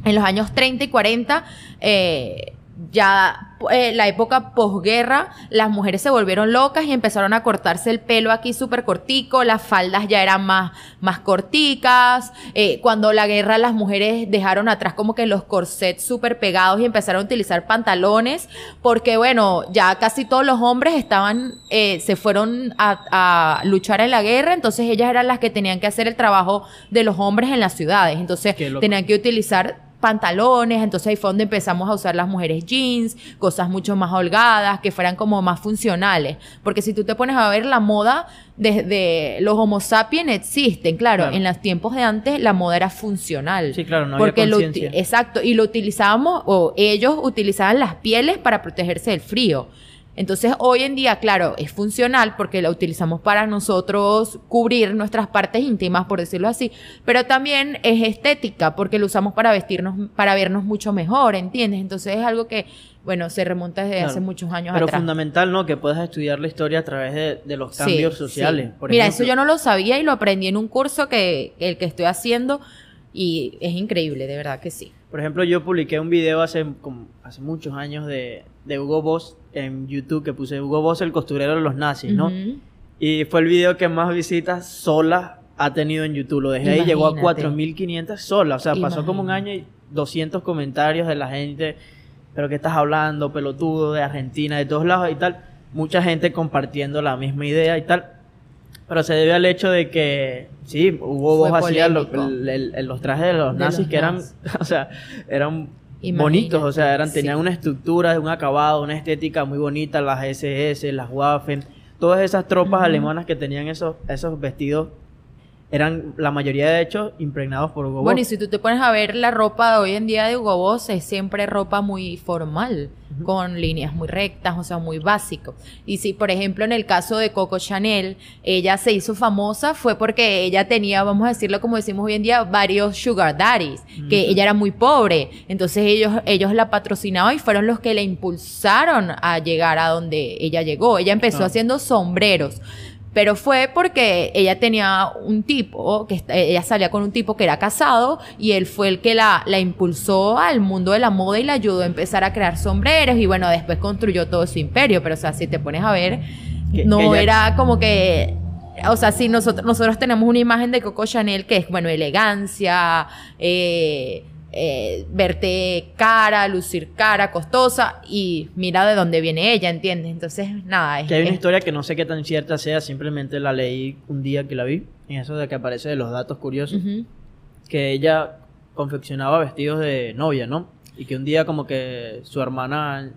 en los años 30 y 40, eh, ya eh, la época posguerra, las mujeres se volvieron locas y empezaron a cortarse el pelo aquí súper cortico, las faldas ya eran más, más corticas, eh, cuando la guerra las mujeres dejaron atrás como que los corsets súper pegados y empezaron a utilizar pantalones, porque bueno, ya casi todos los hombres estaban, eh, se fueron a, a, luchar en la guerra, entonces ellas eran las que tenían que hacer el trabajo de los hombres en las ciudades, entonces tenían que utilizar pantalones, entonces ahí fue donde empezamos a usar las mujeres jeans, cosas mucho más holgadas, que fueran como más funcionales. Porque si tú te pones a ver la moda, desde los homo sapiens existen, claro, en los tiempos de antes la moda era funcional. Sí, claro, no porque había Exacto, y lo utilizábamos, o ellos utilizaban las pieles para protegerse del frío. Entonces, hoy en día, claro, es funcional porque la utilizamos para nosotros cubrir nuestras partes íntimas, por decirlo así, pero también es estética porque lo usamos para vestirnos, para vernos mucho mejor, ¿entiendes? Entonces, es algo que, bueno, se remonta desde hace muchos años pero fundamental, ¿no? Que puedas estudiar la historia a través de, los cambios sociales. Mira, eso yo no lo sabía y lo aprendí en un curso que el que estoy haciendo y es increíble, de verdad que sí. Por ejemplo, yo publiqué un video hace, hace muchos años de, de Hugo Boss en YouTube que puse Hugo Boss el costurero de los nazis, ¿no? Y fue el video que más visitas sola ha tenido en YouTube. Lo dejé ahí, llegó a 4.500 sola. O sea, pasó como un año y 200 comentarios de la gente. Pero ¿qué estás hablando? Pelotudo, de Argentina, de todos lados y tal. Mucha gente compartiendo la misma idea y tal. Pero se debe al hecho de que, sí, hubo voz hacía los trajes de los nazis que eran, o sea, eran bonitos, o sea, eran, tenían una estructura, un acabado, una estética muy bonita, las SS, las Waffen, todas esas tropas alemanas que tenían esos, esos vestidos eran la mayoría de hecho impregnados por Hugo Boss. Bueno, y si tú te pones a ver la ropa de hoy en día de Hugo Boss, es siempre ropa muy formal, con líneas muy rectas, o sea, muy básico. Y si, por ejemplo, en el caso de Coco Chanel, ella se hizo famosa fue porque ella tenía, vamos a decirlo como decimos hoy en día, varios sugar daddies, que ella era muy pobre. Entonces ellos, ellos la patrocinaban y fueron los que la impulsaron a llegar a donde ella llegó. Ella empezó haciendo sombreros pero fue porque ella tenía un tipo, que ella salía con un tipo que era casado y él fue el que la, la impulsó al mundo de la moda y la ayudó a empezar a crear sombreros y bueno, después construyó todo su imperio, pero o sea, si te pones a ver, no era como que o sea, si nosotros, nosotros tenemos una imagen de Coco Chanel que es, bueno, elegancia, eh, eh, verte cara, lucir cara, costosa y mira de dónde viene ella, ¿entiendes? Entonces, nada. Es, que hay una historia que no sé qué tan cierta sea, simplemente la leí un día que la vi, en eso de que aparece de los datos curiosos, que ella confeccionaba vestidos de novia, ¿no? Y que un día como que su hermana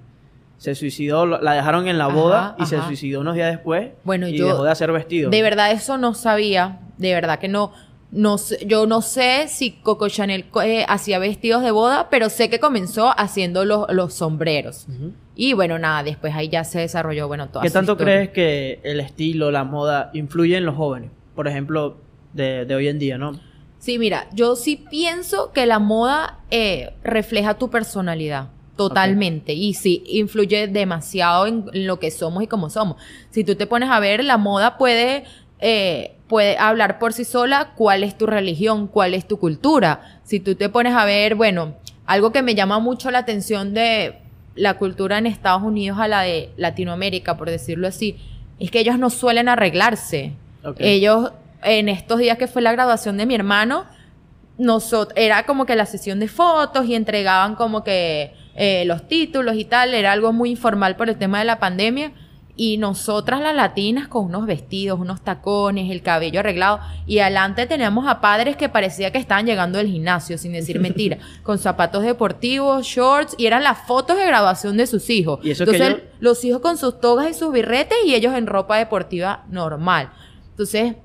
se suicidó, la dejaron en la boda y se suicidó unos días después bueno, y yo dejó de hacer vestidos. De verdad eso no sabía, de verdad que no no yo no sé si Coco Chanel eh, hacía vestidos de boda, pero sé que comenzó haciendo los, los sombreros. Y bueno, nada, después ahí ya se desarrolló, bueno, todo. ¿Qué tanto crees que el estilo, la moda, influye en los jóvenes? Por ejemplo, de, hoy en día, ¿no? Sí, mira, yo sí pienso que la moda eh, refleja tu personalidad. Totalmente. Y sí, influye demasiado en, lo que somos y cómo somos. Si tú te pones a ver, la moda puede eh, puede hablar por sí sola cuál es tu religión, cuál es tu cultura. Si tú te pones a ver, bueno, algo que me llama mucho la atención de la cultura en Estados Unidos a la de Latinoamérica, por decirlo así, es que ellos no suelen arreglarse. Ellos, en estos días que fue la graduación de mi hermano, nosotros, era como que la sesión de fotos y entregaban como que eh, los títulos y tal, era algo muy informal por el tema de la pandemia y nosotras las latinas con unos vestidos, unos tacones, el cabello arreglado y adelante teníamos a padres que parecía que estaban llegando del gimnasio, sin decir mentira, con zapatos deportivos, shorts y eran las fotos de graduación de sus hijos. ¿Y eso Entonces los hijos con sus togas y sus birretes y ellos en ropa deportiva normal. Entonces,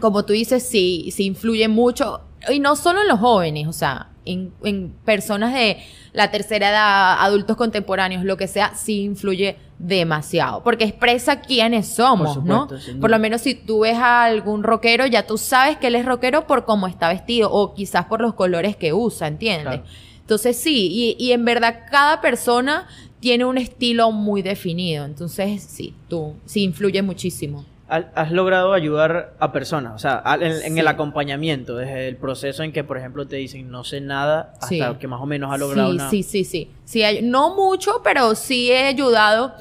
como tú dices, sí, sí influye mucho y no solo en los jóvenes, o sea, en, en personas de la tercera edad, adultos contemporáneos, lo que sea, sí influye demasiado, porque expresa quiénes somos, ¿no? Por lo menos si tú ves a algún rockero, ya tú sabes que él es rockero por cómo está vestido o quizás por los colores que usa, ¿entiendes? Entonces sí, y, y, en verdad cada persona tiene un estilo muy definido, entonces sí, tú sí influye muchísimo has logrado ayudar a personas, o sea, en, el acompañamiento, desde el proceso en que, por ejemplo, te dicen no sé nada, hasta que más o menos has logrado sí, Sí, sí, sí. no mucho, pero sí he ayudado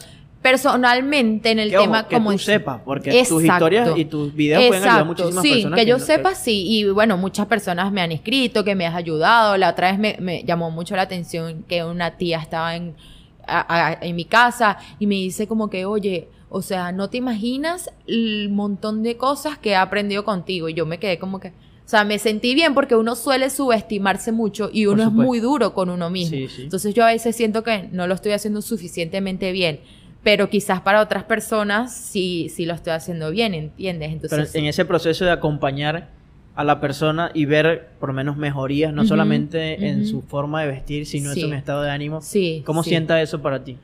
personalmente en el tema que como tú sepas porque tus historias y tus videos pueden ayudar a muchísimas sí, personas que yo sepa sí. Y bueno muchas personas me han escrito que me has ayudado. La otra vez me, llamó mucho la atención que una tía estaba en en mi casa y me dice como que oye o sea, no te imaginas el montón de cosas que he aprendido contigo. Y yo me quedé como que, o sea, me sentí bien porque uno suele subestimarse mucho y uno es muy duro con uno mismo. Entonces yo a veces siento que no lo estoy haciendo suficientemente bien. Pero quizás para otras personas sí, sí lo estoy haciendo bien, ¿entiendes? Entonces, pero en ese proceso de acompañar a la persona y ver por lo menos mejorías, no solamente en su forma de vestir, sino en su estado de ánimo. Sí, ¿Cómo sienta eso para ti?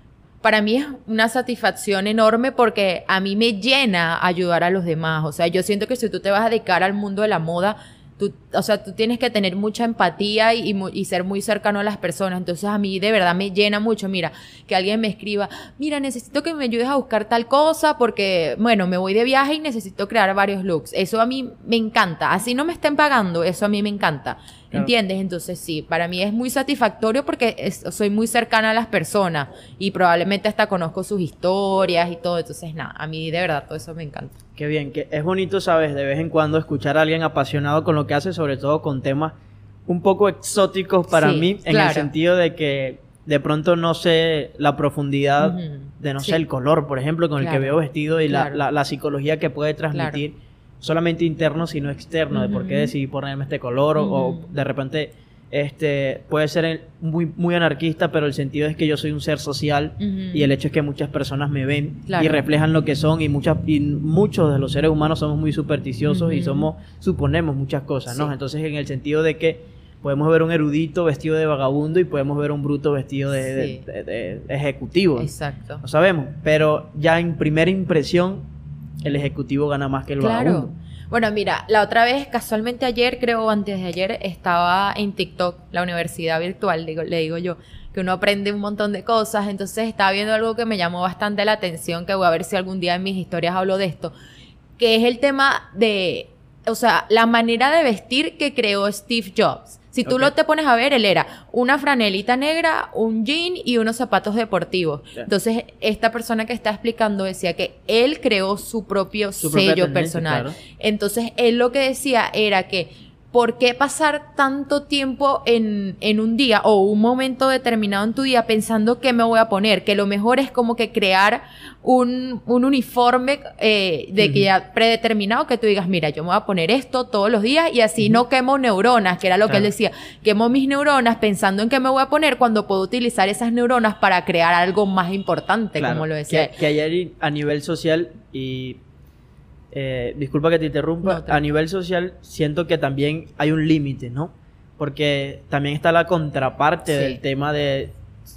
Para mí es una satisfacción enorme porque a mí me llena ayudar a los demás. O sea, yo siento que si tú te vas a dedicar al mundo de la moda, Tú, o sea, tú tienes que tener mucha empatía y, y, ser muy cercano a las personas. Entonces a mí de verdad me llena mucho, mira, que alguien me escriba, mira, necesito que me ayudes a buscar tal cosa porque, bueno, me voy de viaje y necesito crear varios looks. Eso a mí me encanta. Así no me estén pagando, eso a mí me encanta. ¿Entiendes? Entonces sí, para mí es muy satisfactorio porque soy muy cercana a las personas y probablemente hasta conozco sus historias y todo. Entonces, nada, a mí de verdad todo eso me encanta. Qué bien, que es bonito, sabes, de vez en cuando escuchar a alguien apasionado con lo que hace, sobre todo con temas un poco exóticos para mí, en el sentido de que de pronto no sé la profundidad de, no sé, el color, por ejemplo, con el que veo vestido y la, la, psicología que puede transmitir solamente interno, sino externo, de por qué decidí ponerme este color, o, de repente este puede ser muy, muy anarquista, pero el sentido es que yo soy un ser social y el hecho es que muchas personas me ven y reflejan lo que son y muchas y muchos de los seres humanos somos muy supersticiosos y somos suponemos muchas cosas, ¿no? Entonces en el sentido de que podemos ver un erudito vestido de vagabundo y podemos ver un bruto vestido de, ejecutivo. Exacto. Lo sabemos, pero ya en primera impresión el ejecutivo gana más que el claro. Bueno, mira, la otra vez, casualmente ayer, creo, antes de ayer, estaba en TikTok, la universidad virtual, digo, le digo yo, que uno aprende un montón de cosas, entonces estaba viendo algo que me llamó bastante la atención, que voy a ver si algún día en mis historias hablo de esto, que es el tema de, o sea, la manera de vestir que creó Steve Jobs. Si tú lo te pones a ver, él era una franelita negra, un jean y unos zapatos deportivos. Entonces, esta persona que está explicando decía que él creó su propio sello personal. Entonces, él lo que decía era que ¿por qué pasar tanto tiempo en, en, un día o un momento determinado en tu día pensando qué me voy a poner? Que lo mejor es como que crear un, un uniforme eh, de que ya predeterminado que tú digas, mira, yo me voy a poner esto todos los días y así no quemo neuronas, que era lo que él decía, quemo mis neuronas pensando en qué me voy a poner cuando puedo utilizar esas neuronas para crear algo más importante, como lo decía. Que, que ayer a nivel social y eh, disculpa que te interrumpa, a nivel social siento que también hay un límite, ¿no? Porque también está la contraparte del tema de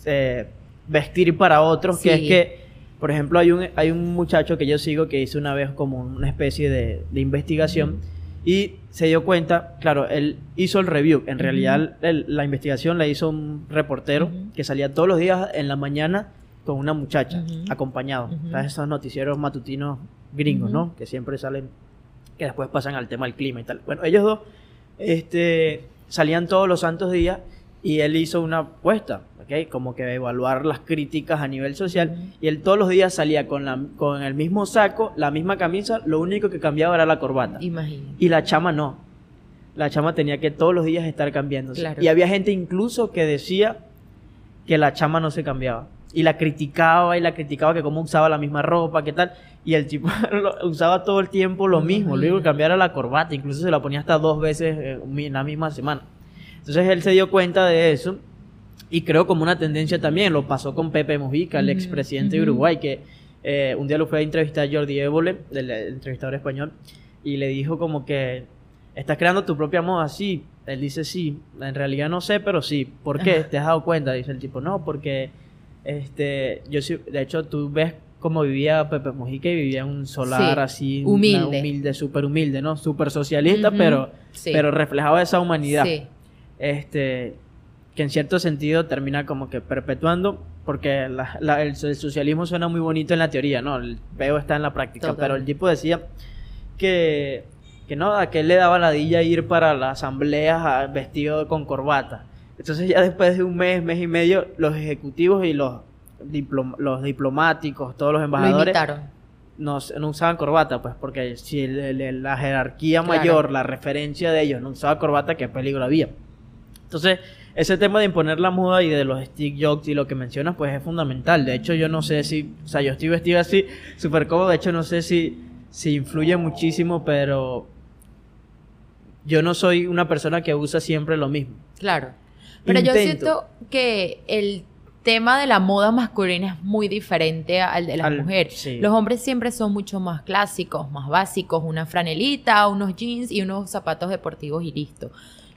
eh, vestir para otros, que es que, por ejemplo, hay un, hay un muchacho que yo sigo que hizo una vez como una especie de, investigación y se dio cuenta, claro, él hizo el review, en realidad la investigación la hizo un reportero que salía todos los días en la mañana con una muchacha, acompañado. Esos noticieros matutinos gringos, ¿no? Que siempre salen, que después pasan al tema del clima y tal. Bueno, ellos dos este, salían todos los santos días y él hizo una apuesta, ¿ok? Como que evaluar las críticas a nivel social y él todos los días salía con, la, con el mismo saco, la misma camisa, lo único que cambiaba era la corbata. Imagínate. Y la chama no. La chama tenía que todos los días estar cambiándose. Y había gente incluso que decía que la chama no se cambiaba y la criticaba y la criticaba que cómo usaba la misma ropa, qué tal. Y el tipo usaba todo el tiempo lo mismo, luego cambiara la corbata, incluso se la ponía hasta dos veces en la misma semana. Entonces él se dio cuenta de eso y creo como una tendencia también, lo pasó con Pepe Mujica, el expresidente de Uruguay, que eh, un día lo fue a entrevistar a Jordi Évole, el, entrevistador español, y le dijo como que estás creando tu propia moda, sí. Él dice sí, en realidad no sé, pero sí. ¿Por qué? ¿Te has dado cuenta? Dice el tipo, no, porque este, yo sí, de hecho, tú ves cómo vivía Pepe Mujica y vivía en un solar así humilde, humilde, súper humilde, ¿no? Súper socialista, pero, pero reflejaba esa humanidad. Este, que en cierto sentido termina como que perpetuando, porque el, socialismo suena muy bonito en la teoría, ¿no? El peo está en la práctica, pero el tipo decía que, que no, a que él le daba ladilla ir para las asambleas vestido con corbata entonces ya después de un mes, mes y medio, los ejecutivos y los, los diplomáticos, todos los embajadores... No, no, usaban corbata, pues, porque si la jerarquía mayor, la referencia de ellos no usaba corbata, qué peligro había. Entonces, ese tema de imponer la moda y de los stick jokes y lo que mencionas, pues es fundamental. De hecho, yo no sé si, o sea, yo estoy vestido así, súper cómodo, de hecho, no sé si, si influye muchísimo, pero yo no soy una persona que usa siempre lo mismo. Claro. Pero yo siento que el tema de la moda masculina es muy diferente al de la mujer. Los hombres siempre son mucho más clásicos, más básicos, una franelita, unos jeans y unos zapatos deportivos y listo.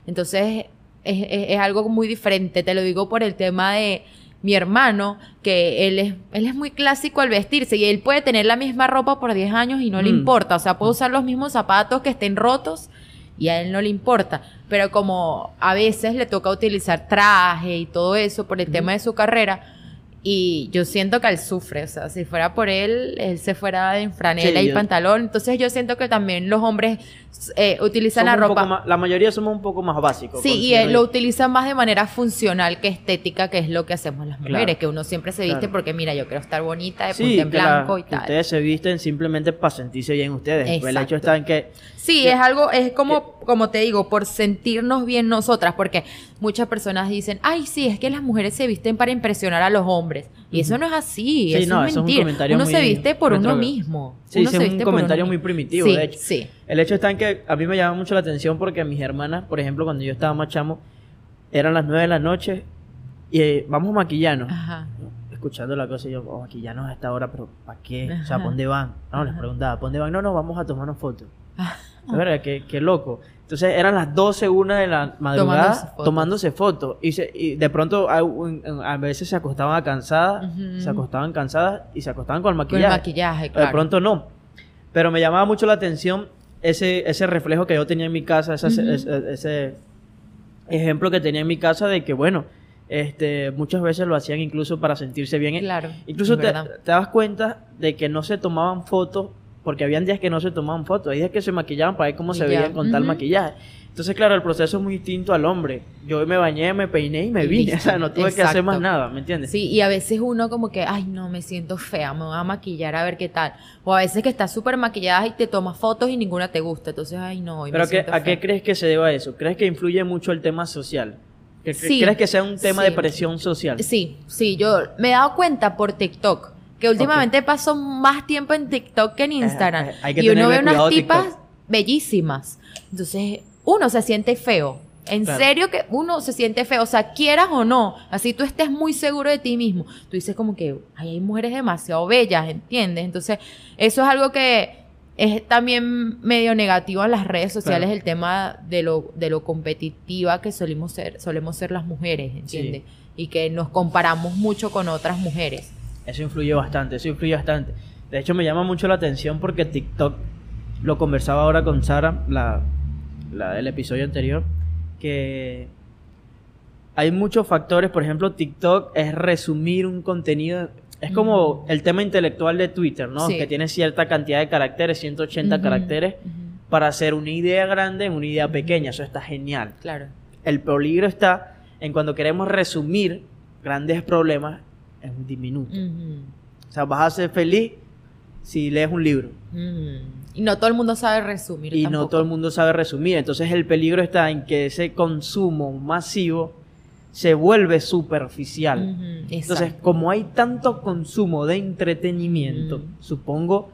Entonces es, algo muy diferente. Te lo digo por el tema de mi hermano, que él es, él es muy clásico al vestirse y él puede tener la misma ropa por 10 años y no le mm. importa. O sea, puede usar los mismos zapatos que estén rotos y a él no le importa. Pero como a veces le toca utilizar traje y todo eso por el tema de su carrera, y yo siento que él sufre, o sea, si fuera por él, él se fuera en franela y pantalón. Entonces yo siento que también los hombres eh, utilizan la ropa. la mayoría somos un poco más básicos. Sí, y él lo utilizan más de manera funcional que estética, que es lo que hacemos las mujeres, que uno siempre se viste porque, mira, yo quiero estar bonita, de punta en blanco y tal. Ustedes se visten simplemente para sentirse bien ustedes. Pues el hecho está en que. Sí, es algo, es como, como te digo, por sentirnos bien nosotras, porque muchas personas dicen, ay, sí, es que las mujeres se visten para impresionar a los hombres. Y eso no es así, eso es mentira. uno se viste por uno mismo. Sí, es un comentario muy primitivo, de hecho. Sí. El hecho está en que a mí me llama mucho la atención porque mis hermanas, por ejemplo, cuando yo estaba más chamo, eran las nueve de la noche y eh, vamos a maquillarnos. Ajá escuchando la cosa y yo, oh, aquí ya no es a esta hora, pero ¿para qué? O sea, ¿para dónde van? No, les preguntaba, ¿para dónde van? No, no, vamos a tomarnos fotos. Es verdad, qué, qué, loco. Entonces eran las 12, una de la madrugada tomándose fotos. Y, y, de pronto a, veces se acostaban cansadas, se acostaban cansadas y se acostaban con el maquillaje. Con el maquillaje, claro. De pronto no. Pero me llamaba mucho la atención ese, ese reflejo que yo tenía en mi casa, ese, ese ejemplo que tenía en mi casa de que, bueno, este, muchas veces lo hacían incluso para sentirse bien. Claro. Incluso te, te, das cuenta de que no se tomaban fotos porque habían días que no se tomaban fotos, hay días que se maquillaban para ver cómo se veían con tal maquillaje. Entonces, claro, el proceso es muy distinto al hombre. Yo me bañé, me peiné y me vine. O sea, no tuve que hacer más nada, ¿me entiendes? Sí, y a veces uno como que, ay, no, me siento fea, me voy a maquillar a ver qué tal. O a veces que estás súper maquillada y te tomas fotos y ninguna te gusta. Entonces, ay, no, hoy Pero ¿a qué crees que se deba eso? ¿Crees que influye mucho el tema social? ¿Crees que sea un tema de presión social? Sí, sí, yo me he dado cuenta por TikTok que últimamente paso más tiempo en TikTok que en Instagram. y uno ve unas tipas bellísimas. Entonces, uno se siente feo. En serio que uno se siente feo, o sea, quieras o no, así tú estés muy seguro de ti mismo. Tú dices como que hay mujeres demasiado bellas, ¿entiendes? Entonces, eso es algo que es también medio negativo en las redes sociales el tema de lo, de lo competitiva que solemos ser, solemos ser las mujeres, ¿entiendes? Y que nos comparamos mucho con otras mujeres. Eso influye bastante, eso influye bastante. De hecho, me llama mucho la atención porque TikTok, lo conversaba ahora con Sara, la, episodio anterior, que hay muchos factores, por ejemplo, TikTok es resumir un contenido, es como el tema intelectual de Twitter, ¿no? Que tiene cierta cantidad de caracteres, 180 caracteres, para hacer una idea grande en una idea pequeña, eso está genial. Claro. El peligro está en cuando queremos resumir grandes problemas es un diminuto. O sea, vas a ser feliz si lees un libro. Y no todo el mundo sabe resumir. Y no todo el mundo sabe resumir. Entonces el peligro está en que ese consumo masivo se vuelve superficial. Entonces, como hay tanto consumo de entretenimiento, supongo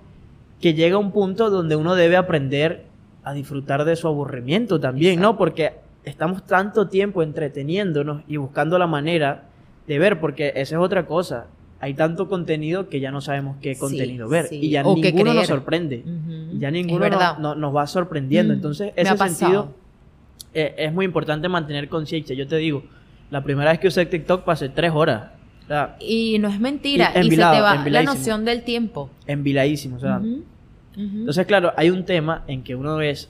que llega un punto donde uno debe aprender a disfrutar de su aburrimiento también, ¿no? Porque estamos tanto tiempo entreteniéndonos y buscando la manera de ver, porque esa es otra cosa. Hay tanto contenido que ya no sabemos qué contenido ver. Y ya ninguno nos sorprende. Ya ninguno nos, va sorprendiendo. Mm, Entonces, ese sentido eh, es muy importante mantener conciencia. Yo te digo, la primera vez que usé TikTok pasé tres horas. y no es mentira. Y, se te va la noción del tiempo. Enviladísimo. O sea, Entonces, claro, hay un tema en que uno es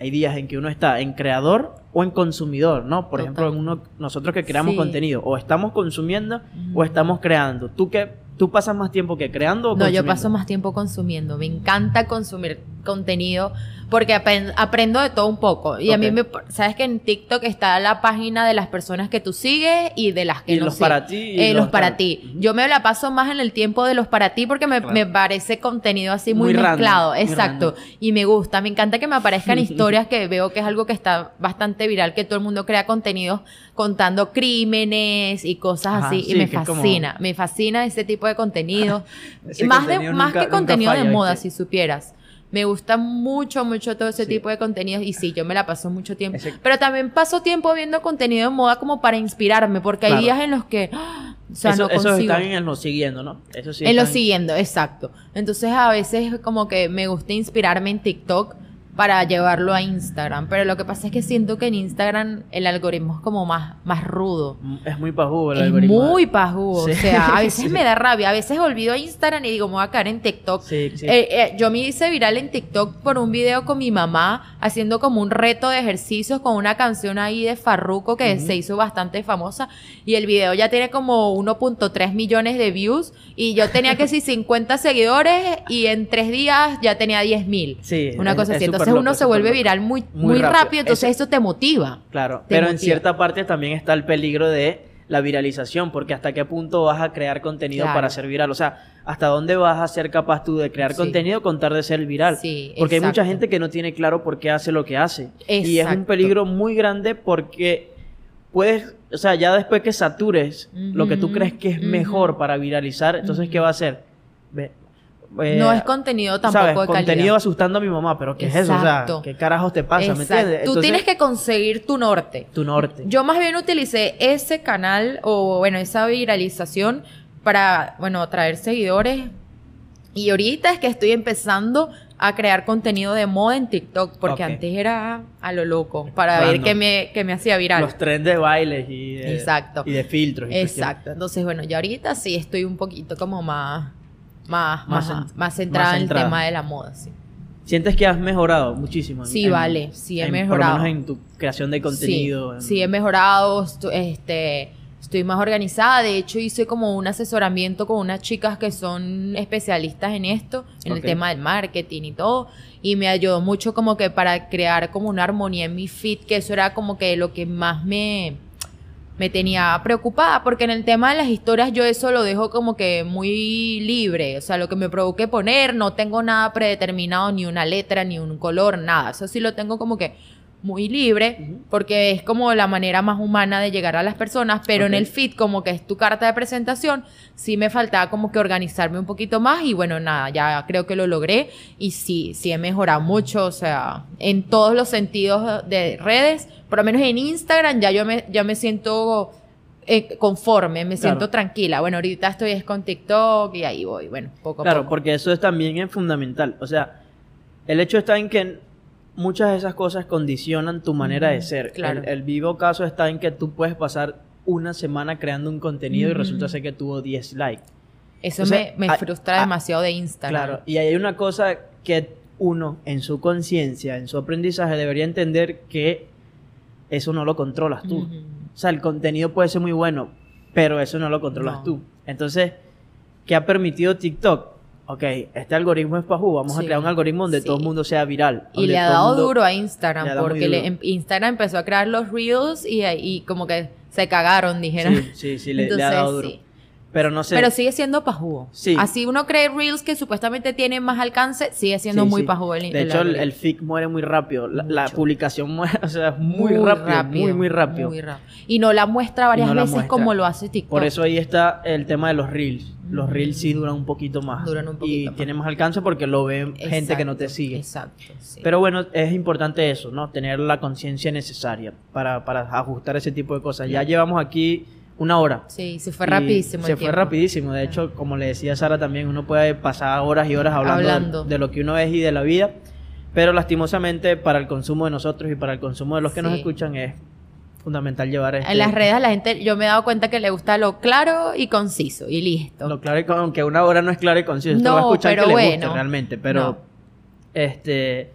hay días en que uno está en creador o en consumidor, ¿no? Por ejemplo, en uno, nosotros que creamos contenido, o estamos consumiendo o estamos creando. ¿Tú qué, tú pasas más tiempo que creando o No, yo paso más tiempo consumiendo. Me encanta consumir contenido porque aprendo de todo un poco. Y a mí me, sabes que en TikTok está la página de las personas que tú sigues y de las que no los para ti. Y eh, los, para ti. Yo me la paso más en el tiempo de los para ti porque me, parece contenido así muy, mezclado. Exacto. y me gusta. Me encanta que me aparezcan historias que veo que es algo que está bastante viral, que todo el mundo crea contenidos contando crímenes y cosas así. y me fascina. Me fascina ese tipo de contenido. más, de, más que contenido de moda, si supieras. Me gusta mucho, mucho todo ese tipo de contenidos y sí, yo me la paso mucho tiempo. Pero también paso tiempo viendo contenido de moda como para inspirarme, porque hay días en los que... O sea, no consigo. están en lo siguiendo, ¿no? Eso sí en lo siguiendo, exacto. Entonces a veces como que me gusta inspirarme en TikTok para llevarlo a Instagram. Pero lo que pasa es que siento que en Instagram el algoritmo es como más, más rudo. Mm, es muy pajugo el es algoritmo. Muy pajugo. O sea, a veces me da rabia. A veces olvido Instagram y digo, me voy a caer en TikTok. Sí. Eh, eh, yo me hice viral en TikTok por un video con mi mamá haciendo como un reto de ejercicios con una canción ahí de Farruko que se hizo bastante famosa. Y el video ya tiene como 1.3 millones de views. Y yo tenía que si 50 seguidores y en tres días ya tenía 10 mil. Sí, Una cosa así. Entonces loco, uno se vuelve viral muy, Muy muy, rápido. rápido. Entonces Eso- eso te motiva. Claro, Te pero en cierta parte también está el peligro de la viralización, porque hasta qué punto vas a crear contenido Claro. para ser viral, o sea, hasta dónde vas a ser capaz tú de crear Sí. contenido con tal de ser viral, Sí, porque hay mucha exacto. gente que no tiene claro por qué hace lo que hace, y es un Exacto. peligro muy grande porque puedes, o sea, ya después que satures lo que tú crees que es mejor para viralizar, entonces ¿qué va a hacer? Ve- eh, no es contenido tampoco ¿sabes? de calidad. contenido asustando a mi mamá, pero ¿qué es eso? O sea. ¿qué carajos te pasa? ¿Me entiendes? Tú tienes que conseguir tu norte. tu norte. Yo más bien utilicé ese canal o bueno, esa viralización para, bueno, traer seguidores. Y ahorita es que estoy empezando a crear contenido de moda en TikTok, porque antes era a lo loco, para ver qué me, qué me hacía viral. Los trends de bailes y de, Exacto. y de filtros. y Exacto. Entonces, bueno, ya ahorita sí estoy un poquito como más, más, Más más, más centrada en el tema de la moda, sí. ¿Sientes que has mejorado muchísimo? en- Sí, en- vale, sí he en- mejorado. Por lo menos en tu creación de contenido. en- Sí, sí he mejorado, este, estoy más organizada. De hecho, hice como un asesoramiento con unas chicas que son especialistas en esto, en Ok. el tema del marketing y todo. Y me ayudó mucho como que para crear como una armonía en mi feed, que eso era como que lo que más me, me tenía preocupada, porque en el tema de las historias yo eso lo dejo como que muy libre, o sea, lo que me provoque poner, no tengo nada predeterminado, ni una letra, ni un color, nada, eso sí lo tengo como que muy libre, porque es como la manera más humana de llegar a las personas, pero en el feed como que es tu carta de presentación, sí me faltaba como que organizarme un poquito más y bueno, nada, ya creo que lo logré y sí, sí he mejorado mucho, o sea, en todos los sentidos de redes, por lo menos en Instagram ya yo me, ya me siento eh, conforme, me Claro. siento tranquila. Bueno, ahorita estoy es con TikTok y ahí voy, bueno, poco a Claro, poco. porque eso es también es fundamental. O sea, el hecho está en que muchas de esas cosas condicionan tu manera de ser. claro. El, el vivo caso está en que tú puedes pasar una semana creando un contenido y resulta ser que tuvo 10 likes. Eso o sea, me, me frustra demasiado de Instagram. Claro, y hay una cosa que uno en su conciencia, en su aprendizaje, debería entender que eso no lo controlas tú. O sea, el contenido puede ser muy bueno, pero eso no lo controlas No. tú. Entonces, ¿qué ha permitido TikTok? Ok, este algoritmo es pajú, vamos a crear un algoritmo donde sí. todo el mundo sea viral. Y le ha dado mundo- duro a Instagram, porque le- em- Instagram empezó a crear los reels y, y como que se cagaron, dijeron. Sí, sí, sí, le, le ha Entonces, dado duro. Pero no sé. Pero sigue siendo pajugo. Sí. Así uno cree reels que supuestamente tienen más alcance, sigue siendo Sí, muy sí. pajugo el De hecho, el, feed muere muy rápido. La, publicación muere, o sea, muy, rápido, muy, muy rápido. muy rápido. Y no la muestra varias no veces muestra. como lo hace TikTok. Por eso ahí está el tema de los reels. Los reels sí duran un poquito más. Duran un y poquito más. tienen más alcance porque lo ven gente que no te sigue. Exacto. sí. Pero bueno, es importante eso, ¿no? Tener la conciencia necesaria para, para ajustar ese tipo de cosas. Ya llevamos aquí una hora. sí, se fue rapidísimo. Se el fue tiempo. rapidísimo. De hecho, como le decía Sara también, uno puede pasar horas y horas hablando, de- Hablando. De, lo que uno es y de la vida. Pero lastimosamente para el consumo de nosotros y para el consumo de los que nos escuchan es fundamental llevar este, En las redes a la gente, yo me he dado cuenta que le gusta lo claro y conciso y listo. Lo claro y con, aunque una hora no es claro y conciso. No, va a escuchar pero que le guste bueno. realmente. Pero No. este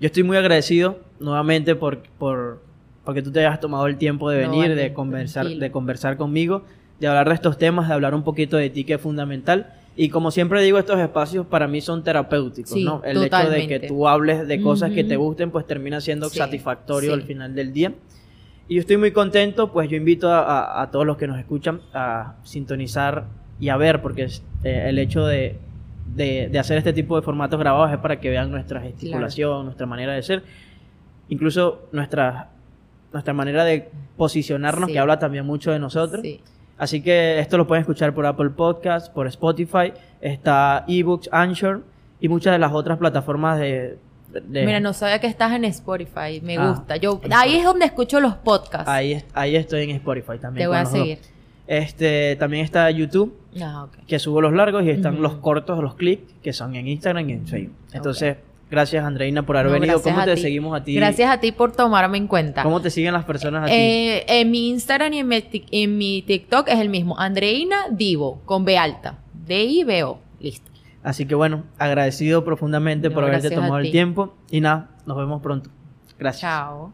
yo estoy muy agradecido nuevamente por, por porque tú te hayas tomado el tiempo de No, venir, vale, de conversar, tranquilo. de conversar conmigo, de hablar de estos temas, de hablar un poquito de ti que es fundamental. Y como siempre digo, estos espacios para mí son terapéuticos, Sí, ¿no? El hecho de que tú hables de cosas que te gusten, pues termina siendo Sí, satisfactorio sí. al final del día. Y yo estoy muy contento, pues yo invito a, a- a todos los que nos escuchan a sintonizar y a ver, porque es, eh, el hecho de, de- de hacer este tipo de formatos grabados es para que vean nuestra gesticulación, nuestra manera de ser, incluso nuestra, nuestra manera de posicionarnos, Sí. que habla también mucho de nosotros. Sí. Así que esto lo pueden escuchar por Apple Podcast, por Spotify, está eBooks, Anchor y muchas de las otras plataformas de... de- Mira, no sabía que estás en Spotify, me Ah, gusta. Yo ahí es donde escucho los podcasts. Ahí, ahí estoy en Spotify también. Te voy a dos. seguir. Este, también está YouTube, Ah, que subo los largos, y están los cortos, los clips, que son en Instagram y en Facebook. Entonces, Gracias, Andreina, por haber venido. ¿Cómo te seguimos a ti? Gracias a ti por tomarme en cuenta. ¿Cómo te siguen las personas a ti? Eh, en mi Instagram y en mi, en mi, TikTok es el mismo. Andreina Divo, con B alta. D-I-B-O. Listo. Así que bueno, agradecido profundamente por haberte tomado el tiempo. Y nada, nos vemos pronto. Gracias. Chao.